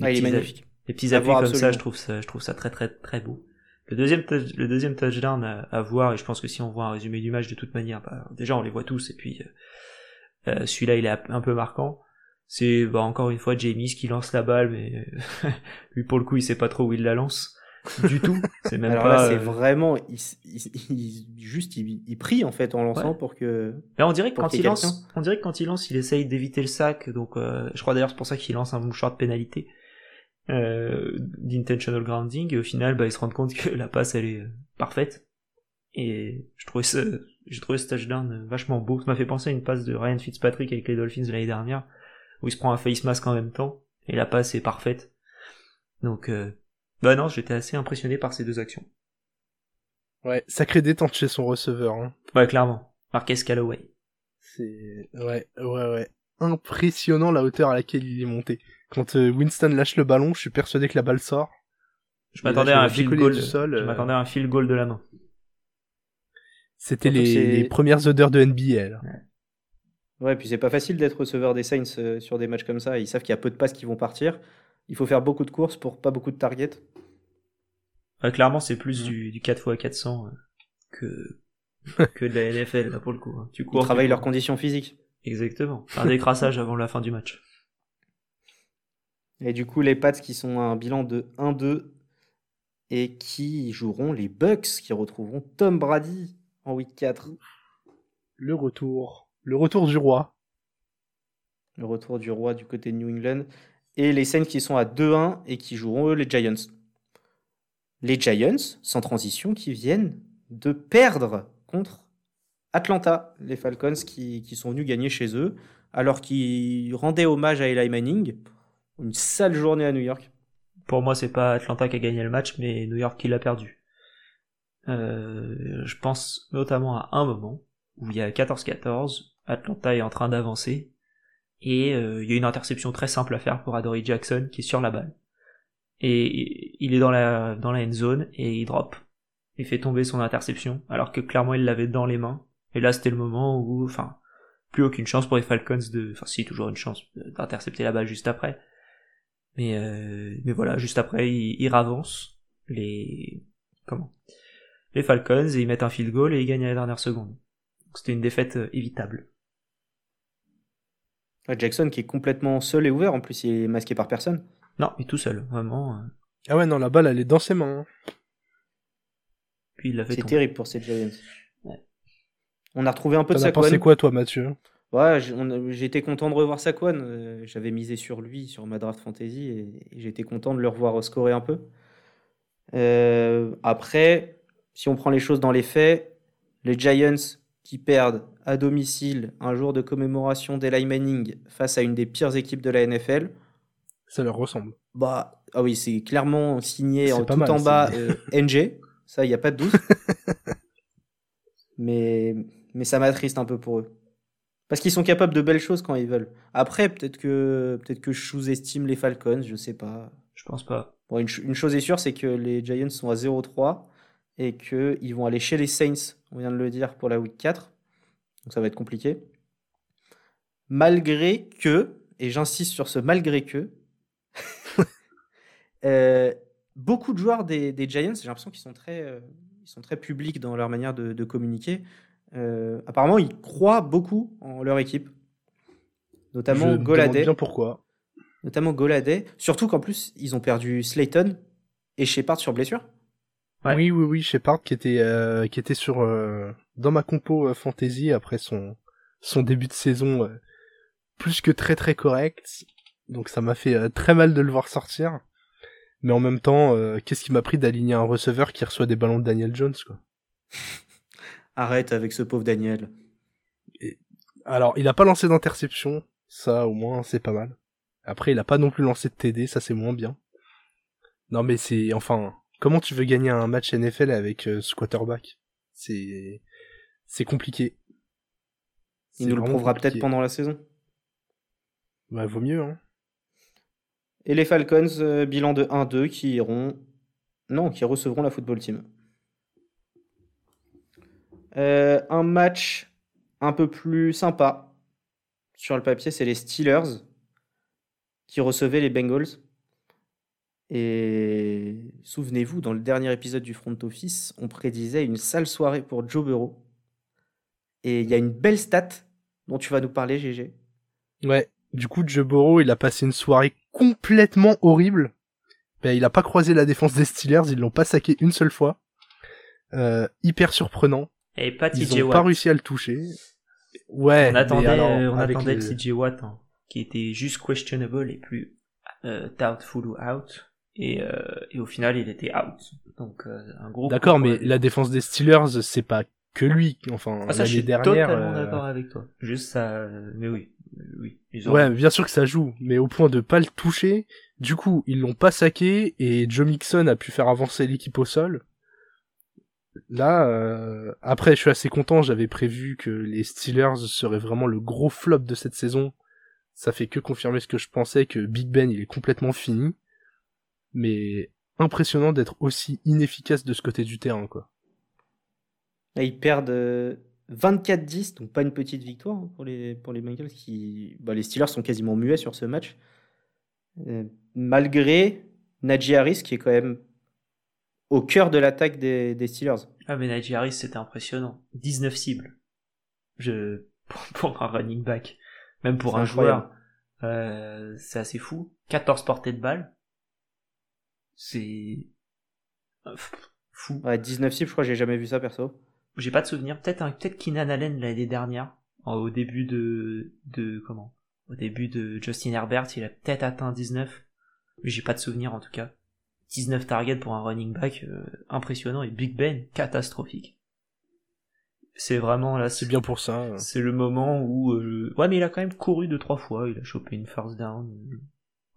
Ah, il est magnifique. les petits appuis comme ça, je trouve ça, je trouve ça très très très beau. Le deuxième, le deuxième touchdown à, à voir, et je pense que si on voit un résumé du match de toute manière, bah, déjà on les voit tous, et puis euh, euh, celui-là il est un peu marquant. C'est bah, encore une fois James qui lance la balle, mais euh, lui pour le coup il sait pas trop où il la lance du tout. C'est même Alors pas. c'est euh, vraiment. Il, il- il- juste, il, il prie en fait en lançant Ouais. pour que. Là, on dirait que quand il lance, on dirait que quand il lance, il essaye d'éviter le sac. Donc, euh, je crois d'ailleurs c'est pour ça qu'il lance un mouchoir de pénalité euh, d'intentional grounding. Et au final, bah, il se rend compte que la passe elle est euh, parfaite. Et je trouvais ce, j'ai trouvé ce touchdown vachement beau. Ça m'a fait penser à une passe de Ryan Fitzpatrick avec les Dolphins de l'année dernière, où il se prend un face mask en même temps, et la passe est parfaite. Donc, euh, bah non, j'étais assez impressionné par ces deux actions. Ouais, sacré détente chez son receveur. Hein. Ouais, clairement. Marquez Calloway. C'est ouais, ouais, ouais. Impressionnant la hauteur à laquelle il est monté. Quand euh, Winston lâche le ballon, je suis persuadé que la balle sort. Je m'attendais à un field goal. Du sol, je euh. m'attendais à un field goal de la main. C'était les, premières odeurs de NBA. Là. Ouais. Ouais, puis c'est pas facile d'être receveur des Saints euh, sur des matchs comme ça. Ils savent qu'il y a peu de passes qui vont partir. Il faut faire beaucoup de courses pour pas beaucoup de targets. Ouais, clairement, c'est plus du, du 4 x 400 que que de la NFL là pour le coup. Hein. Tu cours, Ils travaillent leurs conditions physiques. Exactement. Un décrassage avant la fin du match. Et du coup, les Pats qui sont à un bilan de 1-2 et qui joueront les Bucks, qui retrouveront Tom Brady en week 4. Le retour. Le retour du roi. Le retour du roi du côté de New England. Et les Saints qui sont à 2-1 et qui joueront les Giants. Les Giants, sans transition, qui viennent de perdre contre Atlanta, les Falcons qui, sont venus gagner chez eux, alors qu'ils rendaient hommage à Eli Manning. Une sale journée à New York. Pour moi, c'est pas Atlanta qui a gagné le match, mais New York qui l'a perdu. Euh, je pense notamment à un moment où il y a 14-14, Atlanta est en train d'avancer, et euh, il y a une interception très simple à faire pour Adory Jackson qui est sur la balle. Et il est dans la, dans la end zone et il drop il fait tomber son interception, alors que clairement il l'avait dans les mains. Et là, c'était le moment où, enfin, plus aucune chance pour les Falcons de, enfin, si, toujours une chance d'intercepter la balle juste après. Mais, euh, mais voilà, juste après, ils, ils les, comment? Les Falcons, et ils mettent un field goal et ils gagnent à la dernière seconde. C'était une défaite euh, évitable. Jackson qui est complètement seul et ouvert, en plus il est masqué par personne. Non, il est tout seul, vraiment. Euh. Ah ouais, non, la balle elle est dans ses mains. Hein. C'est terrible pour ces Giants. On a retrouvé un peu de Saquon. pensé quoi, toi, Mathieu? Ouais, j'étais content de revoir Saquon. Euh, j'avais misé sur lui sur ma draft fantasy et, j'étais content de le revoir scorer un peu. Euh, après, si on prend les choses dans les faits, les Giants qui perdent à domicile un jour de commémoration d'Eli Manning face à une des pires équipes de la NFL. Ça leur ressemble. Bah, ah oui, c'est clairement signé en, tout en bas euh, NG. Ça, il n'y a pas de doute. mais, mais ça m'attriste un peu pour eux. Parce qu'ils sont capables de belles choses quand ils veulent. Après, peut-être que, peut-être que je sous-estime les Falcons, je sais pas. Je pense pas. Bon, une, chose est sûre, c'est que les Giants sont à 0-3 et qu'ils vont aller chez les Saints, on vient de le dire, pour la week 4. Donc ça va être compliqué. Malgré que, et j'insiste sur ce malgré que, euh, beaucoup de joueurs des, Giants, j'ai l'impression qu'ils sont très, euh, ils sont très publics dans leur manière de, communiquer. Euh, apparemment, ils croient beaucoup en leur équipe, notamment Goladay. bien pourquoi. Notamment Goladay. Surtout qu'en plus, ils ont perdu Slayton et Shepard sur blessure. Oui, oui, oui, Shepard qui était, euh, qui était sur dans ma compo fantasy après son son début de saison plus que très très correct. Donc ça m'a fait très mal de le voir sortir. Mais en même temps, euh, qu'est-ce qui m'a pris d'aligner un receveur qui reçoit des ballons de Daniel Jones, quoi? Arrête avec ce pauvre Daniel. Alors, il a pas lancé d'interception, ça au moins c'est pas mal. Après, il a pas non plus lancé de TD, ça c'est moins bien. Non mais c'est, enfin, comment tu veux gagner un match NFL avec euh, ce quarterback? C'est, c'est compliqué. Il nous le prouvera peut-être pendant la saison. Bah, vaut mieux, hein. Et les Falcons, euh, bilan de 1-2, qui iront. Non, qui recevront la football team. Euh, un match un peu plus sympa sur le papier, c'est les Steelers qui recevaient les Bengals. Et souvenez-vous, dans le dernier épisode du Front Office, on prédisait une sale soirée pour Joe Burrow. Et il y a une belle stat dont tu vas nous parler, GG. Ouais, du coup, Joe Burrow, il a passé une soirée complètement horrible. Ben, il a pas croisé la défense des Steelers, ils l'ont pas saqué une seule fois. Euh, hyper surprenant. Et pas Ils ont pas réussi à le toucher. Ouais. On attendait, on attendait TJ Watt, hein, qui était juste questionable et plus euh, doubtful ou out. Et, euh, et au final, il était out. Donc, euh, un gros. D'accord, mais la défense des Steelers, c'est pas que lui. Enfin, Ah, ça, je suis dernière. totalement euh, d'accord avec toi. Juste ça, euh, mais oui, oui. Ils ont- Ouais, bien sûr que ça joue, mais au point de pas le toucher, du coup, ils l'ont pas saqué et Joe Mixon a pu faire avancer l'équipe au sol. Là, euh, après, je suis assez content, j'avais prévu que les Steelers seraient vraiment le gros flop de cette saison. Ça fait que confirmer ce que je pensais, que Big Ben, il est complètement fini. Mais impressionnant d'être aussi inefficace de ce côté du terrain, quoi. Là, ils perdent euh, 24-10, donc pas une petite victoire hein, pour les, pour les Bengals. Qui... bah, les Steelers sont quasiment muets sur ce match. Euh, malgré Najee Harris, qui est quand même au cœur de l'attaque des, des Steelers. Ah, mais Najee Harris, c'était impressionnant. 19 cibles. Je, pour, pour un running back. Même pour un incroyable. joueur. Euh, c'est assez fou. 14 portées de balles. C'est, euh, fou. Ouais, 19 cibles, je crois que j'ai jamais vu ça perso. J'ai pas de souvenir. Peut-être un, peut-être Keenan Allen l'année dernière. en- Au début de, de, comment? Au début de Justin Herbert, il a peut-être atteint 19. Mais j'ai pas de souvenir, en tout cas. 19 targets pour un running back, euh, impressionnant. Et Big Ben, catastrophique. C'est vraiment là, C'est bien pour ça. euh. c'est le moment où, euh, ouais, mais il a quand même couru deux trois fois. Il a chopé une first down.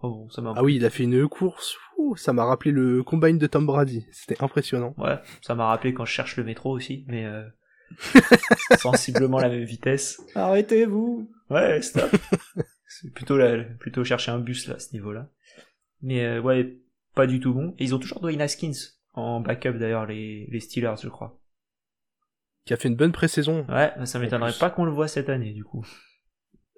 Oh bon, ça m'a, Ah oui, il a fait une course. Ouh, ça m'a rappelé le combine de Tom Brady. C'était impressionnant. ouais, ça m'a rappelé quand je cherche le métro aussi, mais euh, sensiblement la même vitesse. Arrêtez-vous Ouais, stop. c'est plutôt la, plutôt chercher un bus là à ce niveau-là. Mais euh, ouais, pas du tout bon. Et ils ont toujours Dwayne Haskins en backup d'ailleurs les, les Steelers, je crois. Qui a fait une bonne pré-saison. Ouais, ça m'étonnerait pas qu'on le voit cette année du coup.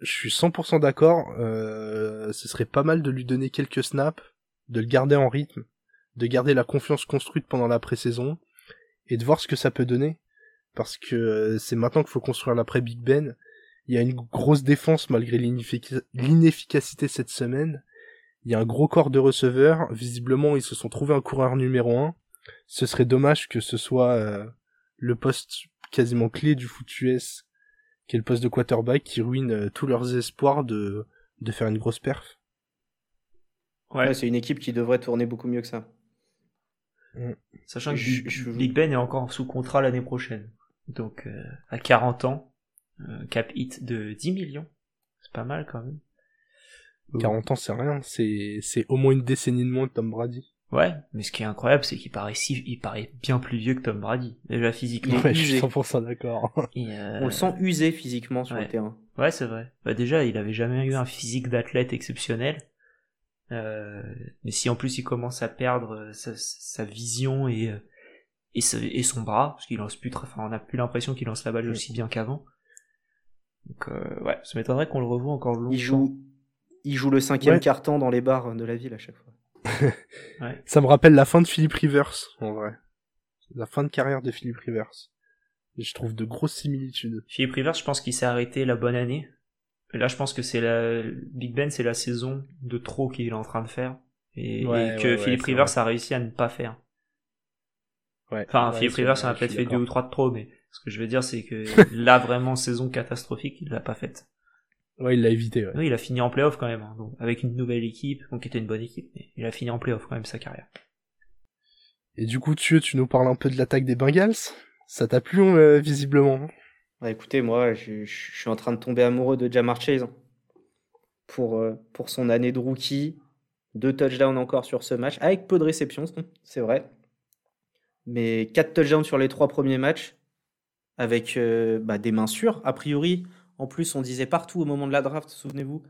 Je suis 100% d'accord. Euh, ce serait pas mal de lui donner quelques snaps, de le garder en rythme, de garder la confiance construite pendant la pré-saison et de voir ce que ça peut donner. Parce que euh, c'est maintenant qu'il faut construire l'après Big Ben. Il y a une grosse défense malgré l'ineffic- l'inefficacité cette semaine. Il y a un gros corps de receveurs. Visiblement, ils se sont trouvés un coureur numéro un. Ce serait dommage que ce soit euh, le poste quasiment clé du foot US qui est le poste de quarterback qui ruine euh, tous leurs espoirs de, de faire une grosse perf. Ouais. Ouais, c'est une équipe qui devrait tourner beaucoup mieux que ça. Sachant que Je- Big, je- Big Ben est encore sous contrat l'année prochaine. Donc euh, à 40 ans, euh, cap hit de 10 millions. C'est pas mal quand même. 40 ans, c'est rien. C'est, c'est au moins une décennie de moins que Tom Brady. Ouais, mais ce qui est incroyable, c'est qu'il paraît si, il paraît bien plus vieux que Tom Brady. Déjà physiquement. Ouais, je suis usé. 100% d'accord. Euh, On le sent usé physiquement sur ouais. le terrain. Ouais, c'est vrai. Bah déjà, il avait jamais eu un physique d'athlète exceptionnel. Euh, mais si en plus il commence à perdre euh, sa, sa vision et euh, et, ce- et son bras, parce qu'il lance plus très, enfin on a plus l'impression qu'il lance la balle aussi bien qu'avant. Donc euh, ouais, ça m'étonnerait qu'on le revoie encore longtemps. Il joue, il joue le cinquième Ouais. carton dans les bars de la ville à chaque fois. Ça me rappelle la fin de Philip Rivers, en vrai. La fin de carrière de Philip Rivers. Et je trouve de grosses similitudes. Philippe Rivers, je pense qu'il s'est arrêté la bonne année. Et là, je pense que c'est la Big Ben, c'est la saison de trop qu'il est en train de faire et, Ouais, et que ouais, Philippe Rivers vrai. a réussi à ne pas faire. Ouais. Enfin, Ouais, Philippe Rivers en a peut-être fait deux ou trois de trop, mais ce que je veux dire, c'est que là, vraiment, saison catastrophique, il l'a pas faite. Ouais, il l'a évité, ouais. Oui, il a fini en playoff quand même, hein, donc, avec une nouvelle équipe, donc qui était une bonne équipe, mais il a fini en playoff quand même sa carrière. Et du coup, tu, tu nous parles un peu de l'attaque des Bengals Ça t'a plu, euh, visiblement Bah, écoutez, moi, je, je suis en train de tomber amoureux de Jamar Chase hein. pour, euh, pour son année de rookie. Deux touchdowns encore sur ce match, avec peu de réceptions, c'est vrai. Mais quatre touchdowns sur les trois premiers matchs, avec euh, bah, des mains sûres. A priori, en plus, on disait partout au moment de la draft, souvenez-vous,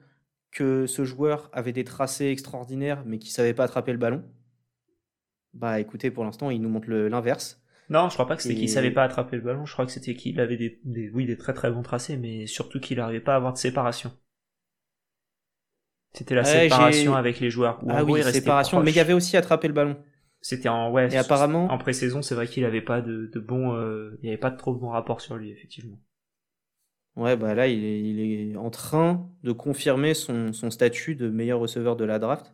que ce joueur avait des tracés extraordinaires, mais qu'il savait pas attraper le ballon. Bah écoutez, pour l'instant, il nous montre l'inverse. Non, je crois pas que c'était Et- qu'il savait pas attraper le ballon, je crois que c'était qu'il avait des, des, oui, des très très bons tracés, mais surtout qu'il n'arrivait pas à avoir de séparation. C'était la séparation avec les joueurs. où Ah oui, séparation, mais il y avait aussi attrapé le ballon. C'était en ouais. Et apparemment- en pré-saison, c'est vrai qu'il avait pas de, de bons, euh, il y avait pas de trop bons rapports sur lui effectivement. Ouais, bah là, il est, il est en train de confirmer son, son statut de meilleur receveur de la draft.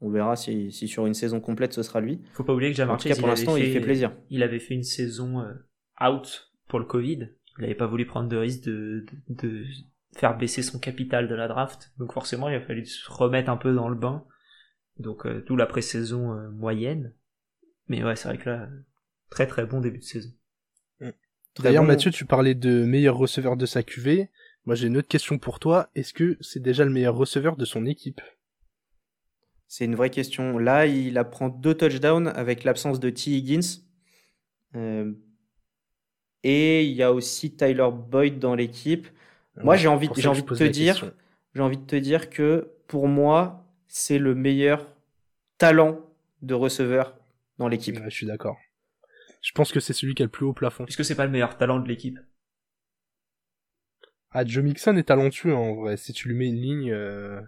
On verra si, si sur une saison complète ce sera lui. Faut pas oublier que Jamar Chase, pour il avait l'instant, il fait plaisir. Il avait fait une saison euh, out pour le Covid. Il avait pas voulu prendre de risque de, de, de faire baisser son capital de la draft. Donc forcément, il a fallu se remettre un peu dans le bain. Donc euh, d'où la pré-saison euh, moyenne. Mais ouais, c'est vrai que là, très très bon début de saison. D'ailleurs, bon. Mathieu, tu parlais de meilleur receveur de sa QV. Moi, j'ai une autre question pour toi. Est-ce que c'est déjà le meilleur receveur de son équipe? C'est une vraie question. Là, il apprend deux touchdowns avec l'absence de T. Higgins. Euh, et il y a aussi Tyler Boyd dans l'équipe. Moi, j'ai envie, j'ai de te dire, question. j'ai envie de te dire que pour moi, c'est le meilleur talent de receveur dans l'équipe. Ouais, je suis d'accord. Je pense que c'est celui qui a le plus haut plafond. Est-ce que c'est pas le meilleur talent de l'équipe? Ah, Joe Mixon est talentueux, en vrai. Si tu lui mets une ligne, euh,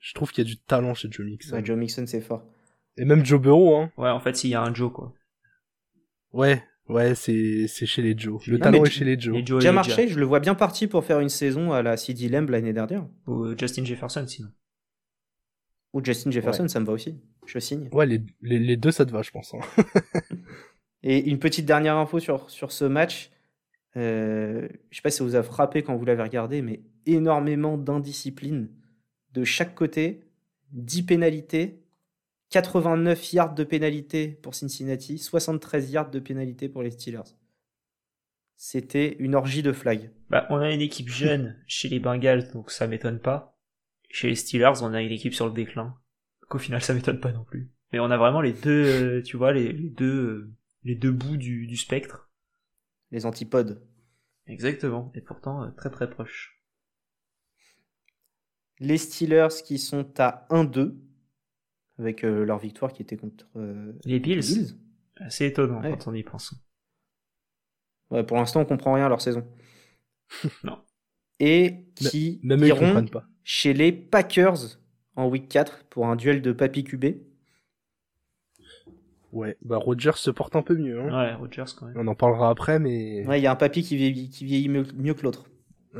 je trouve qu'il y a du talent chez Joe Mixon. Ouais, Joe Mixon, c'est fort. Et même Joe Burrow, hein. Ouais, en fait, s'il y a un Joe, quoi. Ouais, ouais, c'est, c'est chez les Joe. Le Non, talent est chez les Joe. Joe marché, je le vois bien parti pour faire une saison à la CD Lamb l'année dernière. Ou euh, Justin Jefferson, sinon. Ou Justin Jefferson, ça me va aussi. Je signe. Ouais, les, les, les deux, ça te va, je pense. Hein. Et une petite dernière info sur, sur ce match. Euh, je sais pas si ça vous a frappé quand vous l'avez regardé, mais énormément d'indiscipline de chaque côté. 10 pénalités, 89 yards de pénalité pour Cincinnati, 73 yards de pénalité pour les Steelers. C'était une orgie de flag. Bah, on a une équipe jeune chez les Bengals, donc ça m'étonne pas. Chez les Steelers, on a une équipe sur le déclin. Donc au final, ça m'étonne pas non plus. Mais on a vraiment les deux, euh, tu vois, les, les deux, euh, les deux bouts du, du spectre. Les antipodes. Exactement. Et pourtant, euh, très très proche. Les Steelers qui sont à 1-2, avec euh, leur victoire qui était contre euh, Les Bills, Bills. assez étonnant Ouais. quand on y pense. Ouais, pour l'instant, on comprend rien à leur saison. Non. Et qui Même iront pas. chez les Packers en week 4 pour un duel de papy QB. Ouais, bah Rogers se porte un peu mieux. Hein. Ouais, Rogers quand même. On en parlera après, mais... Ouais, il y a un papy qui vieillit, qui vieillit mieux, mieux que l'autre.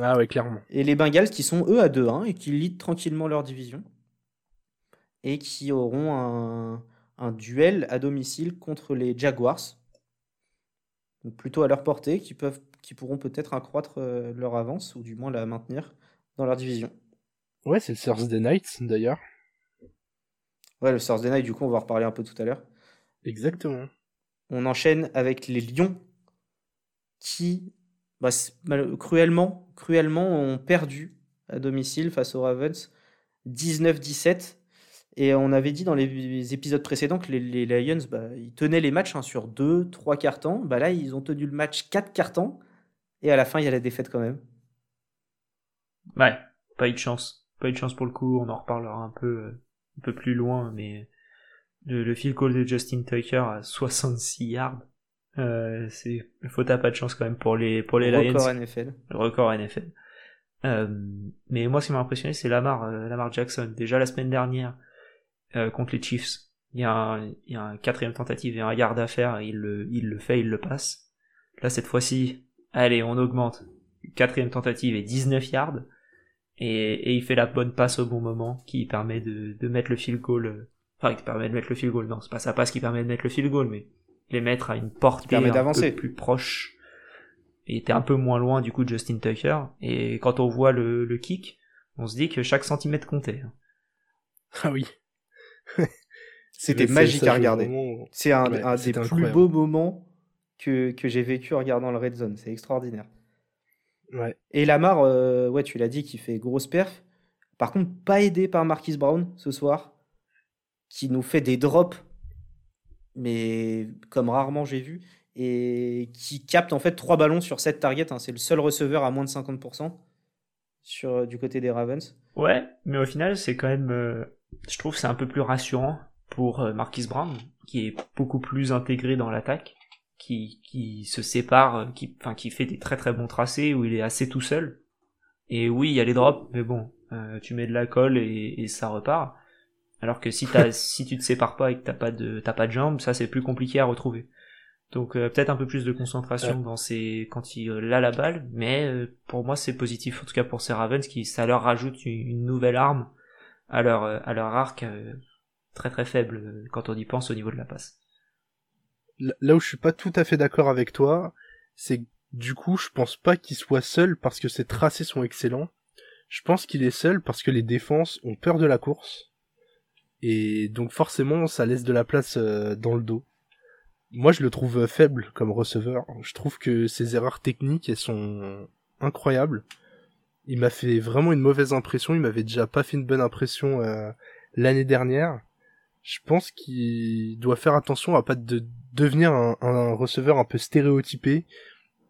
Ah ouais, clairement. Et les Bengals qui sont eux à 2-1 et qui lead tranquillement leur division. Et qui auront un, un duel à domicile contre les Jaguars. Donc plutôt à leur portée, qui, peuvent, qui pourront peut-être accroître euh, leur avance, ou du moins la maintenir dans leur division. Ouais, c'est le Thursday Night, d'ailleurs. Ouais, le Thursday Night, du coup, on va en reparler un peu tout à l'heure. Exactement. On enchaîne avec les Lions qui, bah, cruellement, cruellement, ont perdu à domicile face aux Ravens 19-17. Et on avait dit dans les épisodes précédents que les, les Lions, bah, ils tenaient les matchs hein, sur 2, 3 cartons. Bah, là, ils ont tenu le match 4 cartons. Et à la fin, il y a la défaite quand même. Ouais, pas eu de chance. Pas eu de chance pour le coup, on en reparlera un peu, euh, un peu plus loin, mais le, le field goal de Justin Tucker à 66 yards, euh, c'est faute à pas de chance quand même pour les, pour les Record Lions. NFL. le record NFL. Euh, mais moi, ce qui m'a impressionné, c'est Lamar, euh, Lamar Jackson. Déjà la semaine dernière, euh, contre les Chiefs, il y, a un, il y a un quatrième tentative et un yard à faire, il le, il le fait, il le passe. Là, cette fois-ci, allez, on augmente. Quatrième tentative et 19 yards. Et, et il fait la bonne passe au bon moment, qui permet de, de mettre le field goal. Enfin, qui permet de mettre le field goal. Non, c'est pas sa passe qui permet de mettre le field goal, mais les mettre à une portée permet un d'avancer. peu plus proche et était un peu moins loin du coup de Justin Tucker. Et quand on voit le, le kick, on se dit que chaque centimètre comptait. Ah oui. C'était magique à regarder. C'est un, Ouais, un des plus beaux moments que, que j'ai vécu en regardant le Red Zone. C'est extraordinaire. Ouais. Et Lamar, euh, ouais, tu l'as dit, qui fait grosse perf. Par contre, pas aidé par Marquis Brown ce soir, qui nous fait des drops, mais comme rarement j'ai vu, et qui capte en fait trois ballons sur 7 targets. hein. C'est le seul receveur à moins de 50% sur, du côté des Ravens. Ouais, mais au final, c'est quand même, euh, je trouve, c'est un peu plus rassurant pour euh, Marquis Brown, qui est beaucoup plus intégré dans l'attaque, qui, qui se sépare, euh, qui, fait des très très bons tracés où il est assez tout seul. Et oui, il y a les drops, mais bon, euh, tu mets de la colle et ça repart. Alors que si t'as, si tu te sépares pas et que t'as pas de, t'as pas de jambes, ça c'est plus compliqué à retrouver. Donc euh, peut-être un peu plus de concentration dans ces quand il euh, a la balle, mais euh, pour moi c'est positif en tout cas pour ces Ravens qui ça leur rajoute une, une nouvelle arme à leur à leur arc euh, très très faible quand on y pense au niveau de la passe. Là- Là où je suis pas tout à fait d'accord avec toi, c'est que du coup, je pense pas qu'il soit seul parce que ses tracés sont excellents. Je pense qu'il est seul parce que les défenses ont peur de la course. Et donc forcément, ça laisse de la place euh, dans le dos. Moi, je le trouve faible comme receveur. Je trouve que ses erreurs techniques, elles sont incroyables. Il m'a fait vraiment une mauvaise impression. Il m'avait déjà pas fait une bonne impression euh, l'année dernière. Je pense qu'il doit faire attention à pas de devenir un, receveur un peu stéréotypé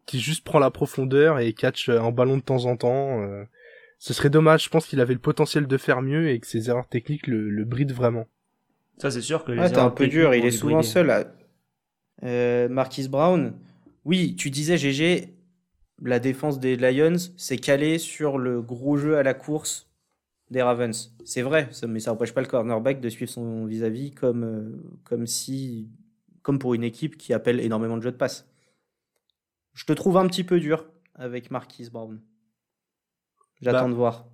qui juste prend la profondeur et catch un ballon de temps en temps. euh. Ce serait dommage. Je pense qu'il avait le potentiel de faire mieux et que ses erreurs techniques le, le brident vraiment. Ça, c'est sûr que les Ouais, t'es un peu dur, il est souvent brider. seul. à- Euh, Marquis Brown, oui, tu disais GG, la défense des Lions s'est calée sur le gros jeu à la course des Ravens. C'est vrai, mais ça n'empêche pas le cornerback de suivre son vis-à-vis comme, euh, comme si, comme pour une équipe qui appelle énormément de jeux de passe. Je te trouve un petit peu dur avec Marquis Brown. J'attends Bah, de voir.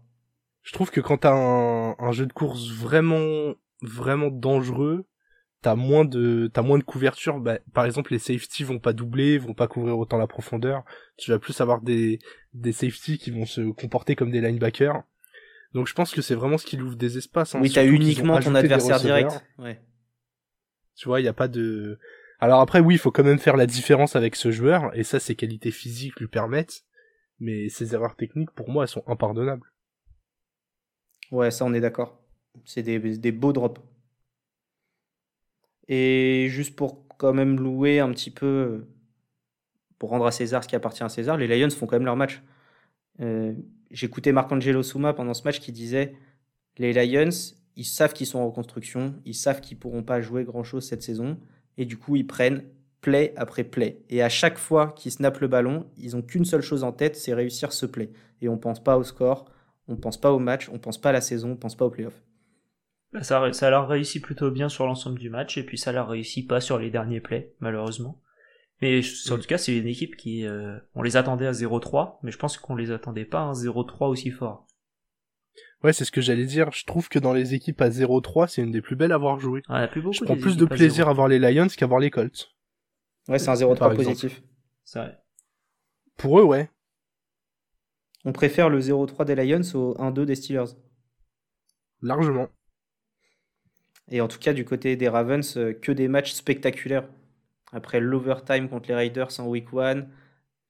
Je trouve que quand t'as un, un jeu de course vraiment, vraiment dangereux, t'as moins de, t'as moins de couverture. Bah, par exemple, les safeties vont pas doubler, vont pas couvrir autant la profondeur. Tu vas plus avoir des, des safeties qui vont se comporter comme des linebackers. Donc je pense que c'est vraiment ce qui ouvre des espaces. hein, oui, t'as uniquement ton adversaire direct. Ouais. Tu vois, il y a pas de. Alors après, oui, il faut quand même faire la différence avec ce joueur, et ça, ses qualités physiques lui permettent. Mais ses erreurs techniques, pour moi, elles sont impardonnables. Ouais, ça on est d'accord. C'est des, des beaux drops. Et juste pour quand même louer un petit peu, pour rendre à César ce qui appartient à César, les Lions font quand même leur match. Euh, J'écoutais Marcangelo Souma pendant ce match qui disait les Lions, ils savent qu'ils sont en reconstruction, ils savent qu'ils pourront pas jouer grand chose cette saison, et du coup ils prennent play après play. Et à chaque fois qu'ils snappent le ballon, ils ont qu'une seule chose en tête, c'est réussir ce play. Et on pense pas au score, on pense pas au match, on pense pas à la saison, on pense pas au playoff. Bah, Ça, ça leur réussit plutôt bien sur l'ensemble du match, et puis ça leur réussit pas sur les derniers plays, malheureusement. Mais en tout cas, c'est une équipe qui, euh, on les attendait à 0-3, mais je pense qu'on les attendait pas à un 0-3 aussi fort. Ouais, c'est ce que j'allais dire. Je trouve que dans les équipes à 0-3, c'est une des plus belles à avoir joué. On a plus beaucoup Je prends plus de plaisir 0. à voir les Lions qu'à voir les Colts. Ouais, c'est un 0-3 Par exemple. positif. C'est vrai. Pour eux, ouais. On préfère le 0-3 des Lions au 1-2 des Steelers. Largement. Et en tout cas, du côté des Ravens, euh, que des matchs spectaculaires. Après l'overtime contre les Raiders en week 1,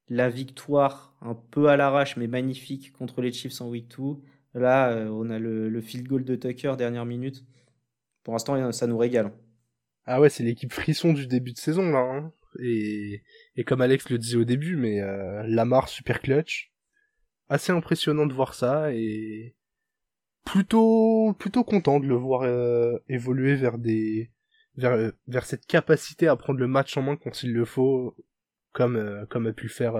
la victoire un peu à l'arrache, mais magnifique contre les Chiefs en week 2. Là, euh, on a le, le field goal de Tucker, dernière minute. Pour l'instant, ça nous régale. Ah ouais, c'est l'équipe frisson du début de saison, là. hein. Et, comme Alex le disait au début, mais euh, Lamar super clutch. Assez impressionnant de voir ça et plutôt plutôt content de le voir euh, évoluer vers des vers euh, vers cette capacité à prendre le match en main quand il le faut, comme comme a pu le faire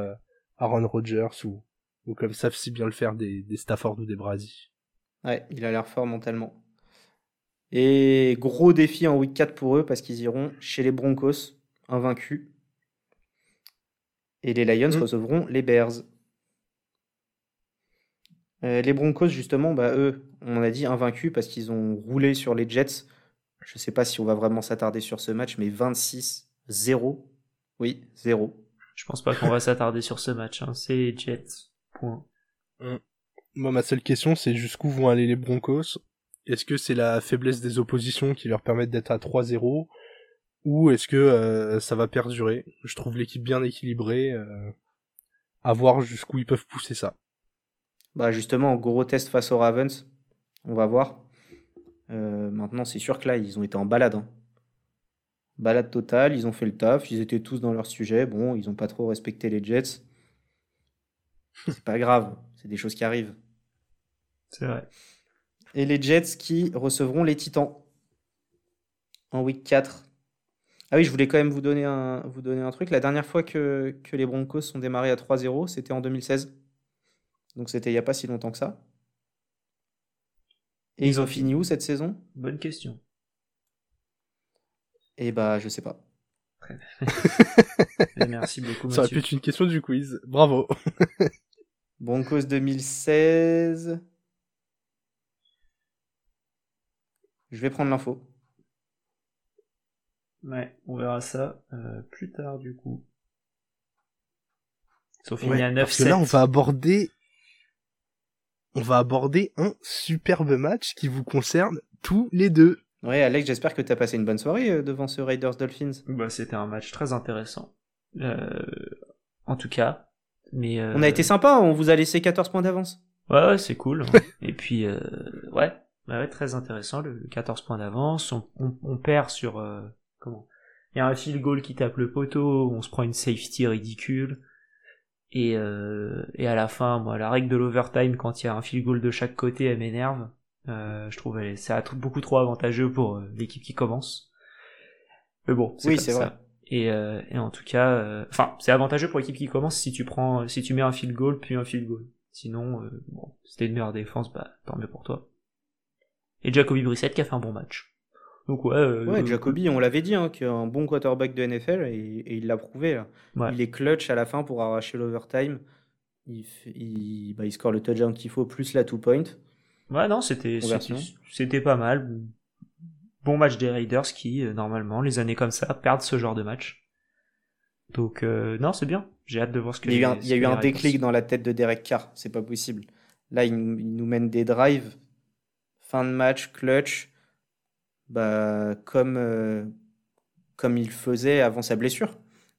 Aaron Rodgers ou ou comme savent si bien le faire des des Stafford ou des Brady. Ouais, il a l'air fort mentalement. Et gros défi en week 4 pour eux parce qu'ils iront chez les Broncos, invaincus. Et les Lions Mm. recevront les Bears. Euh, les Broncos, justement, bah, eux, on a dit invaincus parce qu'ils ont roulé sur les Jets. Je ne sais pas si on va vraiment s'attarder sur ce match, mais 26-0. Oui, 0. Je pense pas qu'on va s'attarder sur ce match, hein. C'est les Jets. Point. Moi, ma seule question, c'est jusqu'où vont aller les Broncos? Est-ce que c'est la faiblesse des oppositions qui leur permettent d'être à 3-0 Ou est-ce que euh, ça va perdurer? Je trouve l'équipe bien équilibrée. euh, à voir jusqu'où ils peuvent pousser ça. Bah justement, gros test face aux Ravens. On va voir. Euh, maintenant, c'est sûr que là, ils ont été en balade. hein. Balade totale, ils ont fait le taf, ils étaient tous dans leur sujet. Bon, ils n'ont pas trop respecté les Jets. C'est pas grave, c'est des choses qui arrivent. C'est vrai. Et les Jets qui recevront les Titans en week 4. Ah oui, je voulais quand même vous donner un, vous donner un truc. La dernière fois que, que les Broncos sont démarrés à 3-0, c'était en 2016. Donc c'était il n'y a pas si longtemps que ça. Et ils ont fini où cette saison? Bonne question. Eh bah, je sais pas. Et merci beaucoup, Ça aurait pu être une question du quiz. Bravo. Broncos 2016. Je vais prendre l'info. Ouais, on verra ça euh, plus tard, du coup. Ont fini Ouais, à 9-7. parce que là, on va aborder, on va aborder un superbe match qui vous concerne tous les deux. Ouais, Alex, j'espère que tu as passé une bonne soirée euh, devant ce Raiders Dolphins. Bah, c'était un match très intéressant. Euh, en tout cas. Mais, euh, On a été sympa, on vous a laissé 14 points d'avance. Ouais, ouais, c'est cool. Et puis, euh, ouais, bah ouais, très intéressant, le, le 14 points d'avance. On, on, on perd sur... comment? Il y a un field goal qui tape le poteau, on se prend une safety ridicule. Et, euh, et à la fin, moi, la règle de l'overtime, quand il y a un field goal de chaque côté, elle m'énerve. Euh, je trouve elle- c'est beaucoup trop avantageux pour euh, l'équipe qui commence. Mais bon, c'est Oui, comme c'est ça. vrai. Et, euh, et en tout cas, euh, enfin, c'est avantageux pour l'équipe qui commence si tu prends, si tu mets un field goal puis un field goal. Sinon, euh, bon, si t'es une meilleure défense, bah tant mieux pour toi. Et Jacoby Brissett qui a fait un bon match. Donc ouais. euh, Ouais, euh, Jacoby, on l'avait dit, hein, qu'un bon quarterback de NFL, et, et il l'a prouvé. Là. Ouais. Il est clutch à la fin pour arracher l'overtime. Il, bah, il score le touchdown qu'il faut, plus la two-point. Ouais, non, c'était c'était- pas mal. Bon match des Raiders qui, euh, normalement, les années comme ça, perdent ce genre de match. Donc euh, non, c'est bien. J'ai hâte de voir ce que Il y a eu un, y a eu un déclic dans la tête de Derek Carr, c'est pas possible. Là, il nous mène des drives, fin de match, clutch, bah, comme, euh, comme il faisait avant sa blessure.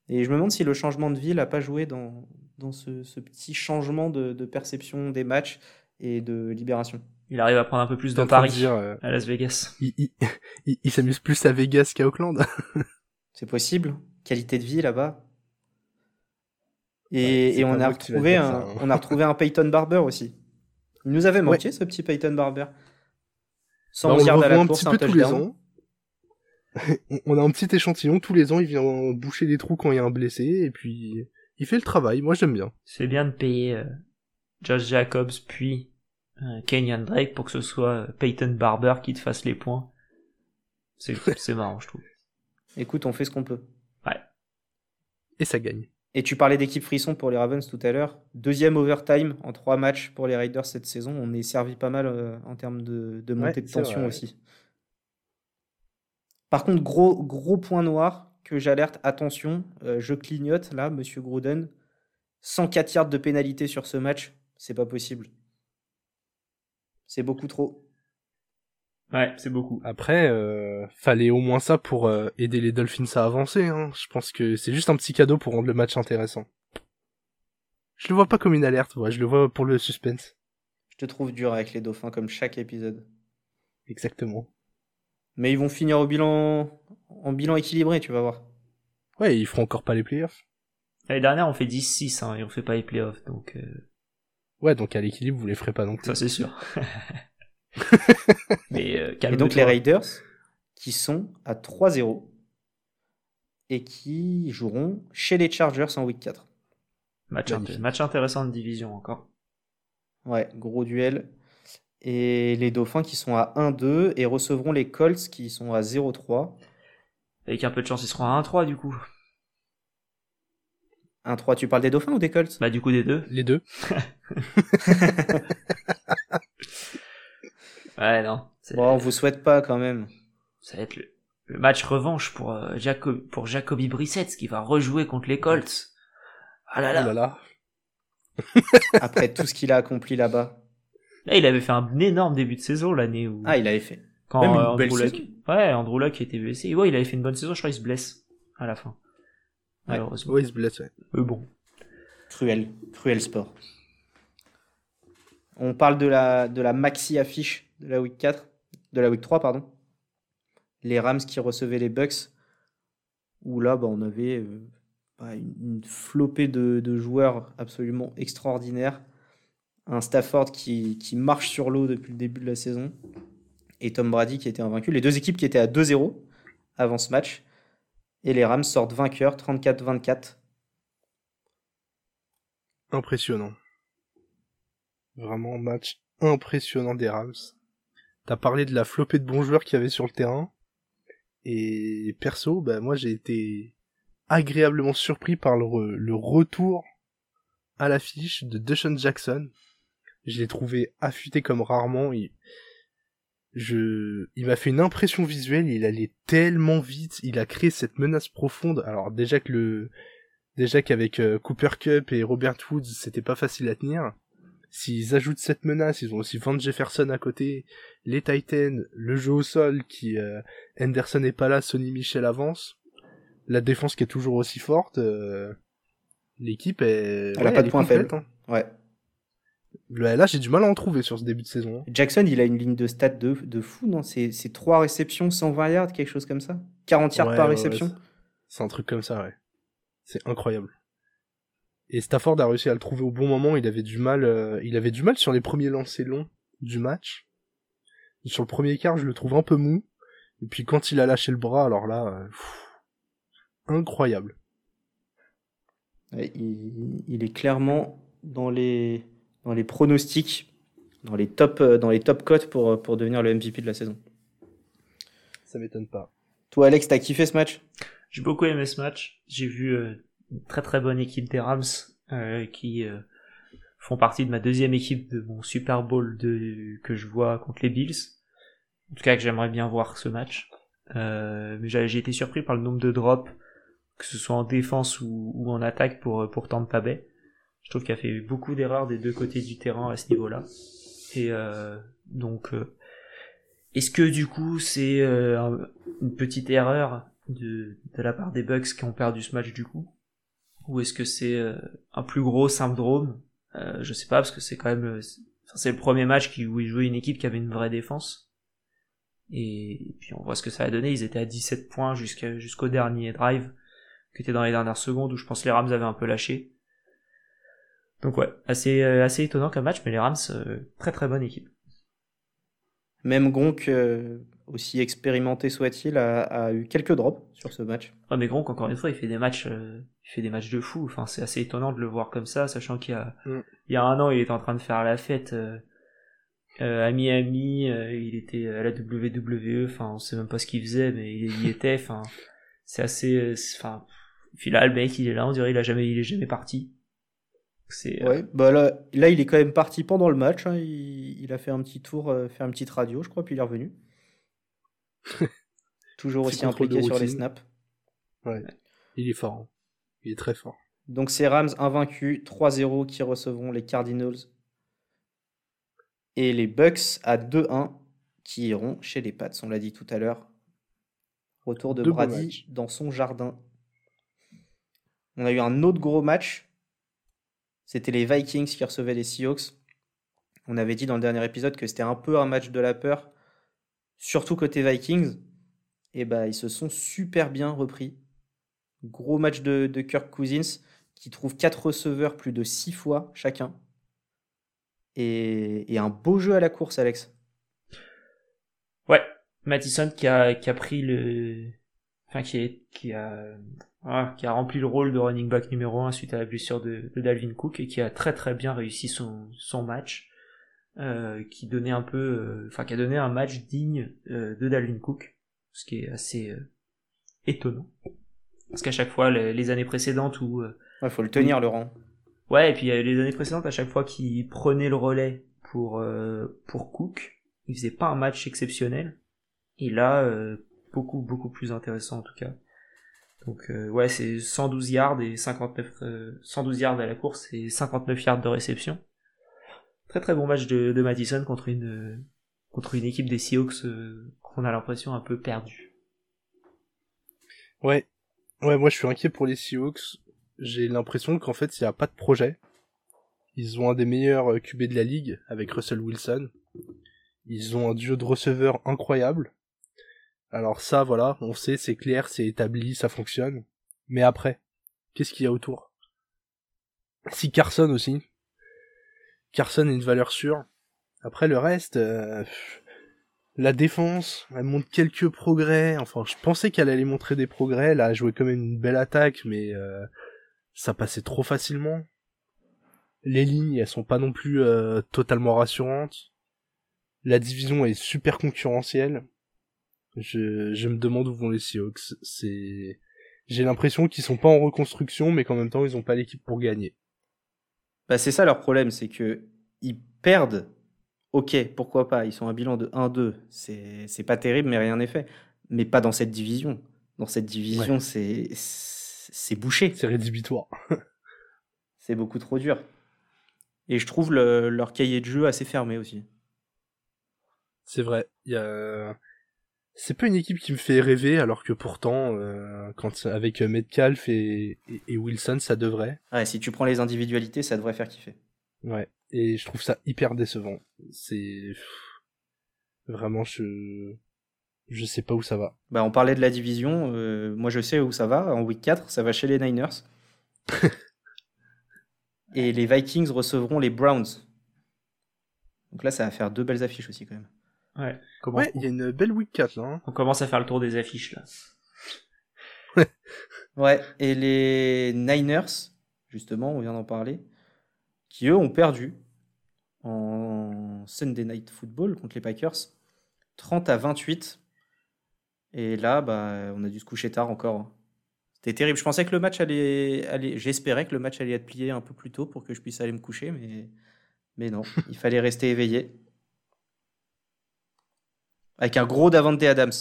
Et je me demande si le changement de vie n'a pas joué dans, dans ce, ce petit changement de, de perception des matchs et de libération. Il arrive à prendre un peu plus de paris dire, euh, à Las Vegas. il, il, il- il s'amuse plus à Vegas qu'à Auckland. C'est possible Qualité de vie là-bas. Et, on, a retrouvé un, ça, hein. on a retrouvé un Peyton Barber aussi. Il nous avait manqué ce petit Peyton Barber. 111 Bah, on le yards à la revoit un course, petit un peu tous les touchdown. ans. On- a un petit échantillon tous les ans, il vient boucher les trous quand il y a un blessé, et puis il fait le travail, moi j'aime bien. C'est bien de payer euh, Josh Jacobs puis euh, Kenyan Drake pour que ce soit euh, Peyton Barber qui te fasse les points. C'est c'est marrant, je trouve. Écoute, on fait ce qu'on peut. Et ça gagne. Et tu parlais d'équipe frisson pour les Ravens tout à l'heure. Deuxième overtime en trois matchs pour les Raiders cette saison. On est servi pas mal euh, en termes de, de montée Ouais, de tension vrai, ouais. aussi. Par contre, gros, gros point noir que j'alerte, attention, euh, je clignote là, monsieur Gruden. 104 yards de pénalité sur ce match, c'est pas possible. C'est beaucoup trop. Ouais, c'est beaucoup. Après, euh, fallait au moins ça pour euh, aider les Dolphins à avancer. Hein. Je pense que c'est juste un petit cadeau pour rendre le match intéressant. Je le vois pas comme une alerte, moi. je le vois pour le suspense. Je te trouve dur avec les Dauphins comme chaque épisode. Exactement. Mais ils vont finir au bilan en bilan équilibré, tu vas voir. Ouais, ils feront encore pas les playoffs. L'année dernière, on fait 10-6 hein, et on fait pas les playoffs, donc euh, Ouais, donc à l'équilibre, vous les ferez pas non plus. ça c'est sûr. Mais euh, Et donc les Raiders qui sont à 3-0 et qui joueront chez les Chargers en week 4. match, inté- match intéressant de division encore. Ouais, gros duel. Et les Dauphins qui sont à 1-2 et recevront les Colts qui sont à 0-3. Avec un peu de chance, ils seront à 1-3 du coup. 1-3, tu parles des Dauphins ou des Colts? Bah du coup des deux. Les deux. Ouais non. Bon, on vous souhaite pas quand même. Ça va être le, le match revanche pour, euh, Jaco- pour Jacoby Brissett qui va rejouer contre les Colts. Ah là Oh là. là là. Après tout ce qu'il a accompli là-bas. Là, il avait fait un énorme début de saison l'année où Ah, il avait fait. quand même une euh, belle Andrew Luck, saison. ouais, Andrew Luck était blessé. Et ouais, il avait fait une bonne saison. Je crois qu'il se blesse à la fin. Malheureusement. Ouais, ils se blessent, ouais. Mais bon. Cruel, cruel sport. On parle de la, de la maxi affiche de la week 4, de la week 3, pardon. Les Rams qui recevaient les Bucks, où là, bah, on avait euh, bah, une, une flopée de, de joueurs absolument extraordinaires. Un Stafford qui, qui marche sur l'eau depuis le début de la saison. Et Tom Brady qui était invaincu. Les deux équipes qui étaient à 2-0 avant ce match. Et les Rams sortent vainqueurs 34-24. Impressionnant. Vraiment match impressionnant des Rams. T'as parlé de la flopée de bons joueurs qu'il y avait sur le terrain. Et perso, bah moi j'ai été agréablement surpris par le, re- le retour à l'affiche de Deshaun Jackson. Je l'ai trouvé affûté comme rarement. Il, je, il m'a fait une impression visuelle. Il allait tellement vite. Il a créé cette menace profonde. Alors déjà que le, déjà qu'avec euh, Cooper Cup et Robert Woods, c'était pas facile à tenir. S'ils ajoutent cette menace, ils ont aussi Van Jefferson à côté, les Titans, le jeu au sol qui euh, Henderson n'est pas là, Sonny Michel avance, la défense qui est toujours aussi forte. euh, L'équipe est. Elle a pas de point faible. hein. Ouais. Le- Là, j'ai du mal à en trouver sur ce début de saison. hein. Jackson, il a une ligne de stats de, de fou, non C'est c'est 3 réceptions, 120 yards, quelque chose comme ça 40 yards Ouais, par ouais, réception c'est un truc comme ça, ouais. C'est incroyable. Et Stafford a réussi à le trouver au bon moment. Il avait du mal, euh, il avait du mal sur les premiers lancers longs du match. Sur le premier quart, je le trouve un peu mou. Et puis quand il a lâché le bras, alors là, euh, pff, incroyable. Il, il est clairement dans les, dans les pronostics, dans les top, euh, dans les top cotes pour, pour devenir le MVP de la saison. Ça m'étonne pas. Toi, Alex, t'as kiffé ce match? J'ai beaucoup aimé ce match. J'ai vu euh, très très bonne équipe des Rams euh, qui euh, font partie de ma deuxième équipe de mon Super Bowl que je vois contre les Bills. En tout cas, que j'aimerais bien voir ce match. Euh, mais j'ai été surpris par le nombre de drops, que ce soit en défense ou, en attaque pour, pour Tampa Bay. Je trouve qu'il a fait beaucoup d'erreurs des deux côtés du terrain à ce niveau-là. Et donc, est-ce que du coup c'est un- une petite erreur de, de la part des Bucks qui ont perdu ce match du coup? Ou est-ce que c'est euh, un plus gros syndrome? Euh, Je sais pas parce que c'est quand même euh, c'est le premier match qui, où ils jouaient une équipe qui avait une vraie défense. Et puis on voit ce que ça a donné. Ils étaient à 17 points jusqu'au dernier drive qui était dans les dernières secondes où je pense que les Rams avaient un peu lâché. Donc ouais, assez euh, assez étonnant comme match, mais les Rams euh, très très bonne équipe. Même Gronk, euh, aussi expérimenté soit-il, a, a eu quelques drops sur ce match. Ouais, mais Gronk, encore une fois, il fait des matchs, euh, il fait des matchs de fou. Enfin, c'est assez étonnant de le voir comme ça, sachant qu'il y a, Mm. il y a un an, il était en train de faire la fête euh, euh, à Miami. euh, il était à la WWE. Enfin, on sait même pas ce qu'il faisait, mais il y était. Enfin, c'est assez. Enfin, puis là, le mec, il est là. On dirait il a jamais, il est jamais parti. C'est. euh, Ouais, bah là, là, il est quand même parti pendant le match. hein. Il, il a fait un petit tour, euh, fait une petite radio, je crois, puis il est revenu. Toujours aussi de impliqué sur les snaps. Ouais. Il est fort. hein. Il est très fort. Donc c'est Rams invaincus 3-0 qui recevront les Cardinals. Et les Bucks à 2-1 qui iront chez les Pats, on l'a dit tout à l'heure. Retour de beaux Brady dans son jardin. On a eu un autre gros match. C'était les Vikings qui recevaient les Seahawks. On avait dit dans le dernier épisode que c'était un peu un match de la peur, surtout côté Vikings. Et bah ils se sont super bien repris. Gros match de, Kirk Cousins qui trouve 4 receveurs plus de 6 fois chacun. Et, un beau jeu à la course, Alex. Ouais, Mattison qui a, pris le, enfin qui est, qui a, rempli le rôle de running back numéro 1 suite à la blessure de, Dalvin Cook et qui a très très bien réussi son match, euh, qui donnait un peu, euh, enfin qui a donné un match digne euh, de Dalvin Cook, ce qui est assez euh, étonnant. Parce qu'à chaque fois, les, les années précédentes où euh, Il faut le tenir, le rang. Ouais, et puis les années précédentes, à chaque fois qu'il prenait le relais pour, euh, pour Cook, il faisait pas un match exceptionnel. Et là, euh, beaucoup, beaucoup plus intéressant en tout cas. Donc euh, ouais, c'est 112 yards et 59, euh, 112 yards à la course et 59 yards de réception. Très très bon match de, Madison contre une, euh, contre une équipe des Seahawks euh, qu'on a l'impression un peu perdue. Ouais. Ouais, moi je suis inquiet pour les Seahawks. J'ai l'impression qu'en fait, il n'y a pas de projet. Ils ont un des meilleurs euh, QB de la ligue avec Russell Wilson. Ils ont un duo de receveurs incroyable. Alors ça, voilà, on sait, c'est clair, c'est établi, ça fonctionne. Mais après, qu'est-ce qu'il y a autour? Si Carson aussi. Carson est une valeur sûre. Après le reste, euh, la défense, elle montre quelques progrès. Enfin, je pensais qu'elle allait montrer des progrès. Elle jouait quand même une belle attaque, mais euh, ça passait trop facilement. Les lignes, elles sont pas non plus euh, totalement rassurantes. La division est super concurrentielle. Je, je me demande où vont les Seahawks. C'est, j'ai l'impression qu'ils sont pas en reconstruction, mais qu'en même temps, ils ont pas l'équipe pour gagner. Bah, c'est ça leur problème, c'est que ils perdent. Ok, pourquoi pas Ils sont un bilan de 1-2. C'est c'est pas terrible, mais rien n'est fait. Mais pas dans cette division. Dans cette division, c'est c'est bouché. C'est rédhibitoire. C'est beaucoup trop dur. Et je trouve le- leur cahier de jeu assez fermé aussi. C'est vrai. Il y a... C'est pas une équipe qui me fait rêver, alors que pourtant, euh, quand avec Metcalf et, et, et Wilson, ça devrait. Ouais, si tu prends les individualités, ça devrait faire kiffer. Ouais. Et je trouve ça hyper décevant. C'est vraiment je je sais pas où ça va. Bah, on parlait de la division. euh, moi, je sais où ça va. En week 4, ça va chez les Niners. Et les Vikings recevront les Browns. Donc là, ça va faire deux belles affiches aussi, quand même. Ouais. Comment Ouais, il y a une belle week 4 là. hein. On commence à faire le tour des affiches là. Ouais, et les Niners, justement, on vient d'en parler, qui eux ont perdu en Sunday Night Football contre les Packers, 30 à 28. Et là, bah, on a dû se coucher tard encore. hein. C'était terrible. Je pensais que le match allait, allait- j'espérais que le match allait être plié un peu plus tôt pour que je puisse aller me coucher, mais, mais non, il fallait rester éveillé. Avec un gros Davante Adams.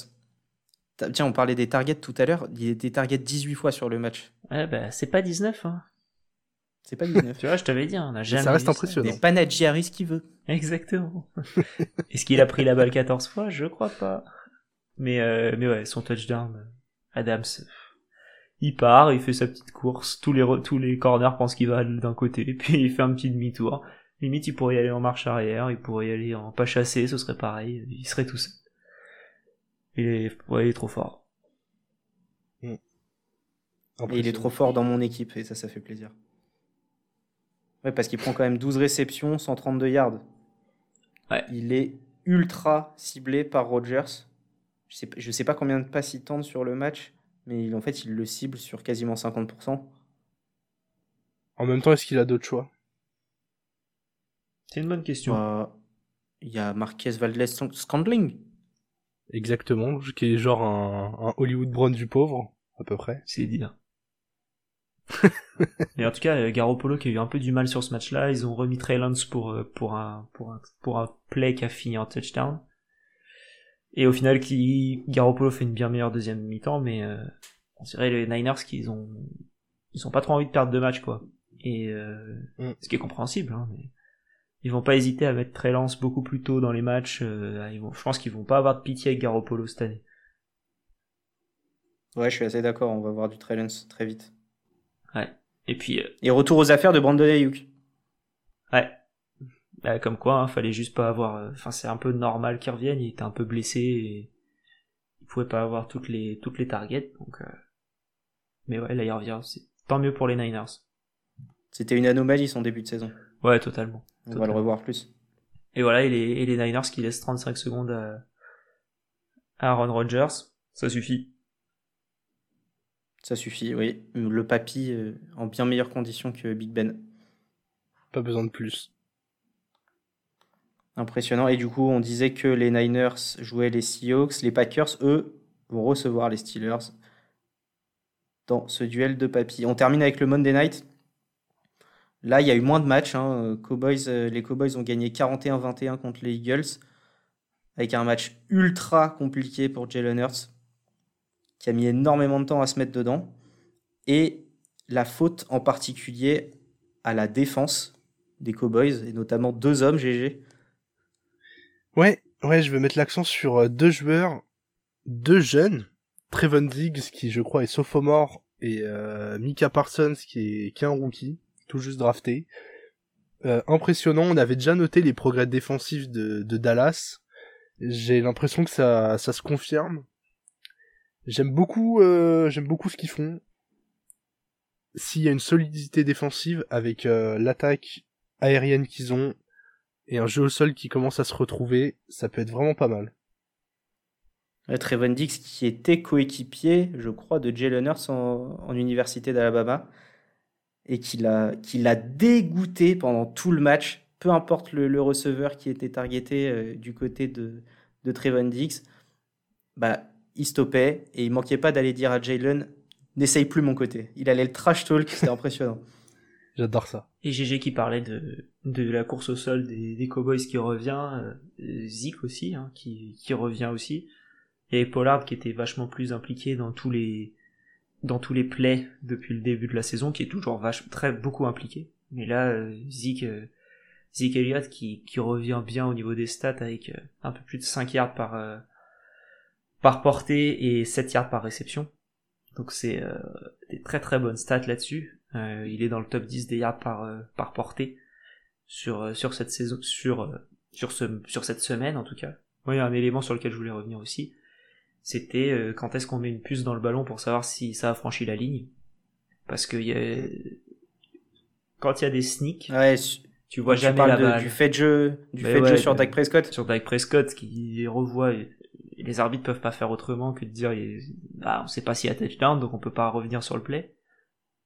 Tiens, on parlait des targets tout à l'heure. Il était target 18 fois sur le match. Ouais, bah, c'est pas 19, hein. C'est pas 19. Tu vois, je t'avais dit, on a jamais. ça reste impressionnant. Mais Panaggi Harris qui veut. Exactement. Est-ce qu'il a pris la balle 14 fois? Je crois pas. Mais, euh, mais ouais, son touchdown, euh, Adams, euh, il part, il fait sa petite course, tous les, tous les corners pensent qu'il va d'un côté, puis il fait un petit demi-tour. Limite, il pourrait y aller en marche arrière, il pourrait y aller en pas chassé, ce serait pareil, il serait tout seul. Il est, ouais, il est trop fort. Et il est trop fort dans mon équipe, et ça, ça fait plaisir. Ouais, parce qu'il prend quand même 12 réceptions, 132 yards. Ouais. Il est ultra ciblé par Rodgers. Je sais, je sais pas combien de passes il tente sur le match, mais il- en fait, il le cible sur quasiment 50%. En même temps, est-ce qu'il a d'autres choix? C'est une bonne question. Bah, Il y a Marquez Valdez Scandling. Exactement, qui est genre un, un Hollywood Brown du pauvre, à peu près. C'est dire. Et en tout cas, euh, Garoppolo qui a eu un peu du mal sur ce match-là, ils ont remis Trey Lance pour, euh, pour, un, pour, un, pour un play qui a fini en touchdown. Et au final, qui, Garoppolo fait une bien meilleure deuxième mi-temps, mais euh, on dirait les Niners qu'ils ont ils ont pas trop envie de perdre de match quoi. Et euh, Mm. ce qui est compréhensible, hein, mais ils vont pas hésiter à mettre Trey Lance beaucoup plus tôt dans les matchs. euh, ils vont, je pense qu'ils vont pas avoir de pitié avec Garoppolo cette année. Ouais, je suis assez d'accord, on va voir du Trey Lance très vite. Ouais. Et puis euh, Et retour aux affaires de Brandon Ayuk. Ouais. Bah, comme quoi, hein, fallait juste pas avoir. euh, Enfin, c'est un peu normal qu'il revienne. Il était un peu blessé et il pouvait pas avoir toutes les toutes les targets. Donc, euh, mais ouais, là il revient. C'est tant mieux pour les Niners. C'était une anomalie son début de saison. Ouais, totalement. On va le revoir plus. Et voilà, et les, et les Niners qui laissent 35 secondes à, à Aaron Rodgers, ça suffit. Ça suffit, oui. Le papy euh, en bien meilleures conditions que Big Ben. Pas besoin de plus. Impressionnant. Et du coup, on disait que les Niners jouaient les Seahawks. Les Packers, eux, vont recevoir les Steelers dans ce duel de papy. On termine avec le Monday Night. Là, il y a eu moins de matchs. hein. Euh, les Cowboys ont gagné 41-21 contre les Eagles. Avec un match ultra compliqué pour Jalen Hurts, qui a mis énormément de temps à se mettre dedans. Et la faute en particulier à la défense des Cowboys, et notamment deux hommes, GG. Ouais, ouais, je veux mettre l'accent sur euh, deux joueurs, deux jeunes, Trevon Diggs qui je crois est sophomore et euh, Mika Parsons qui est, qui est un rookie, tout juste drafté. Euh, impressionnant, on avait déjà noté les progrès défensifs de, Dallas. J'ai l'impression que ça, ça se confirme. J'aime beaucoup, euh, beaucoup ce qu'ils font. S'il y a une solidité défensive avec euh, l'attaque aérienne qu'ils ont et un jeu au sol qui commence à se retrouver, ça peut être vraiment pas mal. Trevon Dix qui était coéquipier, je crois, de Jalen Hurts en, en université d'Alabama et qui l'a qui l'a dégoûté pendant tout le match, peu importe le, le receveur qui était targeté euh, du côté de, de Trevon Dix, bah, il stoppait et il manquait pas d'aller dire à Jalen n'essaye plus mon côté. Il allait le trash talk, c'était impressionnant. J'adore ça. Et GG qui parlait de, de la course au sol des, des Cowboys qui revient, euh, Zeke aussi, hein, qui, qui revient aussi, et Pollard qui était vachement plus impliqué dans tous les dans tous les plays depuis le début de la saison, qui est toujours très beaucoup impliqué. Mais là, euh, Zeke, euh, Zeke Elliott qui, qui revient bien au niveau des stats avec euh, un peu plus de 5 yards par, euh, par portée et 7 yards par réception. Donc c'est euh, des très très bonnes stats là-dessus. il est dans le top 10 des yards par, par portée sur, sur cette saison, sur, sur, ce, sur cette semaine en tout cas. Moi, il y a un élément sur lequel je voulais revenir aussi. C'était quand est-ce qu'on met une puce dans le ballon pour savoir si ça a franchi la ligne. Parce que y a... quand il y a des sneaks, ouais, tu vois jamais la balle. du fait de jeu, du fait de jeu sur Dak Prescott. Sur Dak Prescott qui revoit, les arbitres peuvent pas faire autrement que de dire, ah, on sait pas s'il y a touchdown, donc on peut pas revenir sur le play.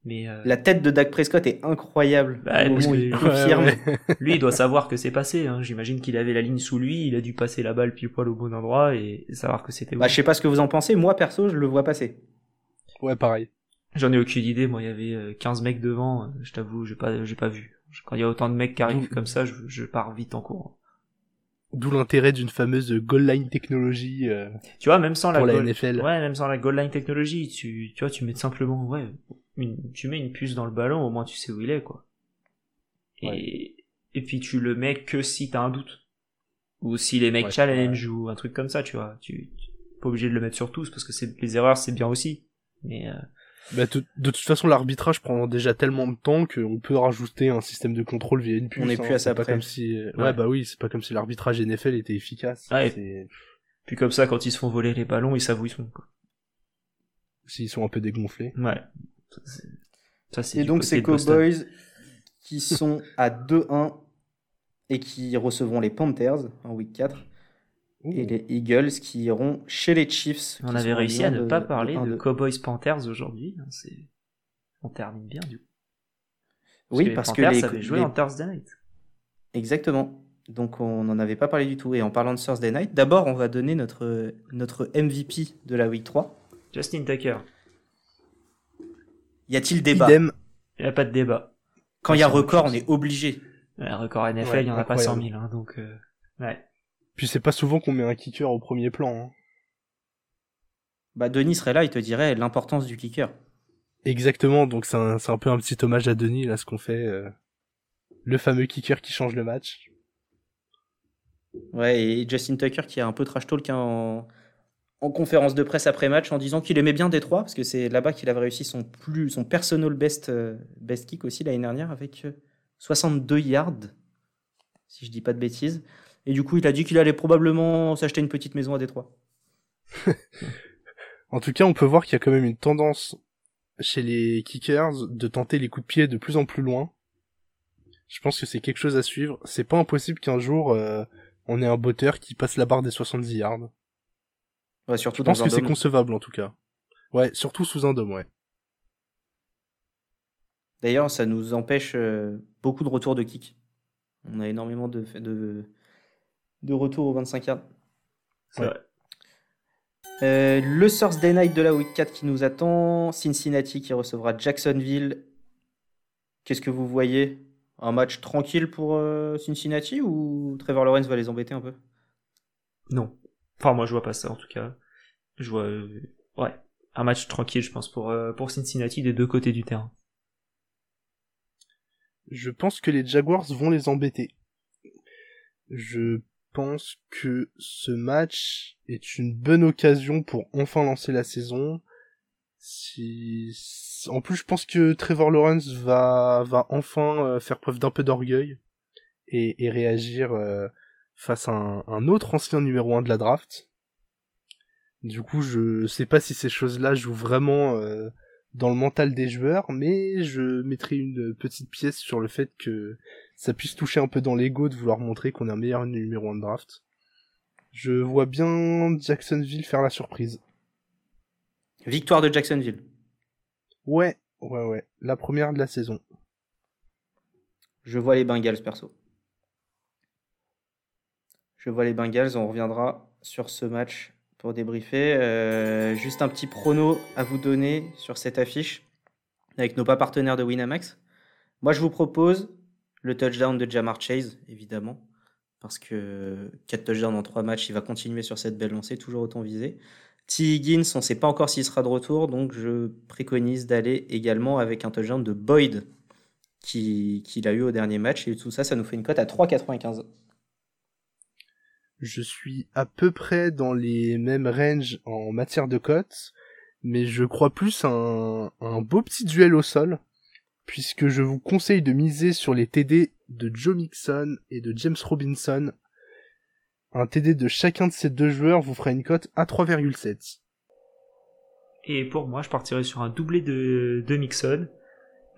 Mais euh, La tête de Dak Prescott est incroyable. Bah, il confirme. lui, il doit savoir que c'est passé. Hein. J'imagine qu'il avait la ligne sous lui, il a dû passer la balle pile poil au bon endroit et savoir que c'était. Bah, je sais pas ce que vous en pensez. Moi, perso, je le vois passer. Ouais, pareil. J'en ai aucune idée. Moi, il y avait 15 euh, mecs devant. Je t'avoue, j'ai pas, j'ai pas vu. Quand il y a autant de mecs qui arrivent comme ça, je, pars vite en courant. D'où l'intérêt d'une fameuse goal line technologie. Euh, tu vois, même sans la, goal... NFL. Ouais, même sans la goal line technologie, tu, tu vois, tu mets simplement, ouais, tu mets une puce dans le ballon, au moins tu sais où il est, quoi. Et, et puis tu le mets que si t'as un doute. Ou si les mecs challenge ou un truc comme ça, tu vois. Tu, tu pas obligé de le mettre sur tous parce que c'est les erreurs c'est bien aussi. Mais euh, bah, de, toute façon, l'arbitrage prend déjà tellement de temps qu'on peut rajouter un système de contrôle via une puce. On n'est plus hein. à ça pas comme si, euh, ouais. bah oui, c'est pas comme si l'arbitrage NFL était efficace. Ouais. Puis comme ça, quand ils se font voler les ballons, ils savent où ils sont, quoi. S'ils sont un peu dégonflés. Ouais. Ça, et donc, ces Cowboys qui sont à 2-1 et qui recevront les Panthers en week 4 et les Eagles qui iront chez les Chiefs. On avait réussi à ne pas parler de, Cowboys Panthers aujourd'hui. Hein, on termine bien du coup. oui, parce que les avaient joué en Thursday Night. Exactement. Donc on n'en avait pas parlé du tout. Et en parlant de Thursday Night, d'abord on va donner notre, notre MVP de la Week 3. Justin Tucker. Y a-t-il débat Il n'y a pas de débat. Quand il y a record, on est obligé. record NFL, il n'y en a pas 100 000. Hein, donc, euh, ouais. Puis c'est pas souvent qu'on met un kicker au premier plan. Hein. Bah Denis serait là, il te dirait l'importance du kicker. Exactement, donc c'est un, un, peu un petit hommage à Denis là ce qu'on fait. Euh, le fameux kicker qui change le match. Ouais, et Justin Tucker qui a un peu trash talk hein, en, en conférence de presse après match en disant qu'il aimait bien Détroit parce que c'est là-bas qu'il avait réussi son plus son personal best euh, best kick aussi l'année dernière avec 62 euh, yards si je dis pas de bêtises. Et du coup, il a dit qu'il allait probablement s'acheter une petite maison à Détroit. en tout cas, on peut voir qu'il y a quand même une tendance chez les kickers de tenter les coups de pied de plus en plus loin. Je pense que c'est quelque chose à suivre. C'est pas impossible qu'un jour euh, on ait un botteur qui passe la barre des 70 yards. Ouais, surtout Je pense que c'est concevable en tout cas. Ouais, surtout sous un dôme, ouais. D'ailleurs, ça nous empêche euh, beaucoup de retours de kick. On a énormément de, de, de retour au 25 yards. Euh, le Thursday Night de la Week 4 qui nous attend. Cincinnati qui recevra Jacksonville. Qu'est-ce que vous voyez? Un match tranquille pour euh, Cincinnati ou Trevor Lawrence va les embêter un peu? Non. Enfin, moi je vois pas ça en tout cas. Je vois. Euh, ouais. Un match tranquille, je pense, pour, pour Cincinnati des deux côtés du terrain. Je pense que les Jaguars vont les embêter. Je pense que ce match est une bonne occasion pour enfin lancer la saison. Si... En plus, je pense que Trevor Lawrence va, va enfin euh, faire preuve d'un peu d'orgueil et, réagir euh, face à un, autre ancien numéro 1 de la draft. Du coup, je sais pas si ces choses-là jouent vraiment euh, dans le mental des joueurs, mais je mettrai une petite pièce sur le fait que ça puisse toucher un peu dans l'ego de vouloir montrer qu'on est un meilleur numéro 1 de draft. Je vois bien Jacksonville faire la surprise. Victoire de Jacksonville. Ouais, ouais, ouais. La première de la saison. Je vois les Bengals perso. Je vois les Bengals, on reviendra sur ce match pour débriefer. Euh, juste un petit prono à vous donner sur cette affiche avec nos pas partenaires de Winamax. Moi, je vous propose le touchdown de Jamar Chase, évidemment, parce que 4 touchdowns en 3 matchs, il va continuer sur cette belle lancée, toujours autant visé. T. Higgins, on ne sait pas encore s'il sera de retour, donc je préconise d'aller également avec un touchdown de Boyd, qu'il a eu au dernier match. Et tout ça, ça nous fait une cote à 3,95. Je suis à peu près dans les mêmes ranges en matière de cotes, mais je crois plus à un, beau petit duel au sol, puisque je vous conseille de miser sur les TD de Joe Mixon et de James Robinson. Un TD de chacun de ces deux joueurs vous fera une cote à 3,7. Et pour moi, je partirais sur un doublé de, de Mixon,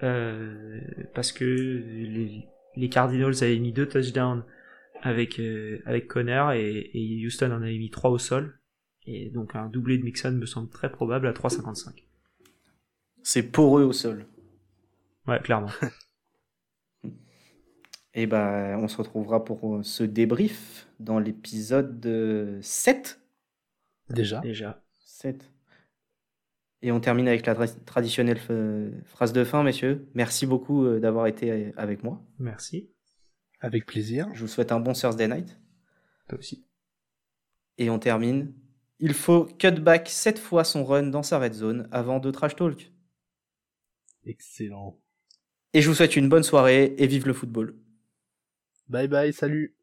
euh, parce que les, les Cardinals avaient mis deux touchdowns avec, euh, avec Connor et, et, Houston en avait mis trois au sol. Et donc un doublé de Mixon me semble très probable à 3,55. C'est pour eux au sol. Ouais, clairement. Et bah, on se retrouvera pour ce débrief dans l'épisode 7. Déjà. Déjà. 7. Et on termine avec la traditionnelle phrase de fin, messieurs. Merci beaucoup euh, d'avoir été avec moi. Merci. Avec plaisir. Je vous souhaite un bon Thursday night. Toi aussi. Et on termine. Il faut cut back 7 fois son run dans sa red zone avant de trash talk. Excellent. Et je vous souhaite une bonne soirée et vive le football. Bye bye, salut.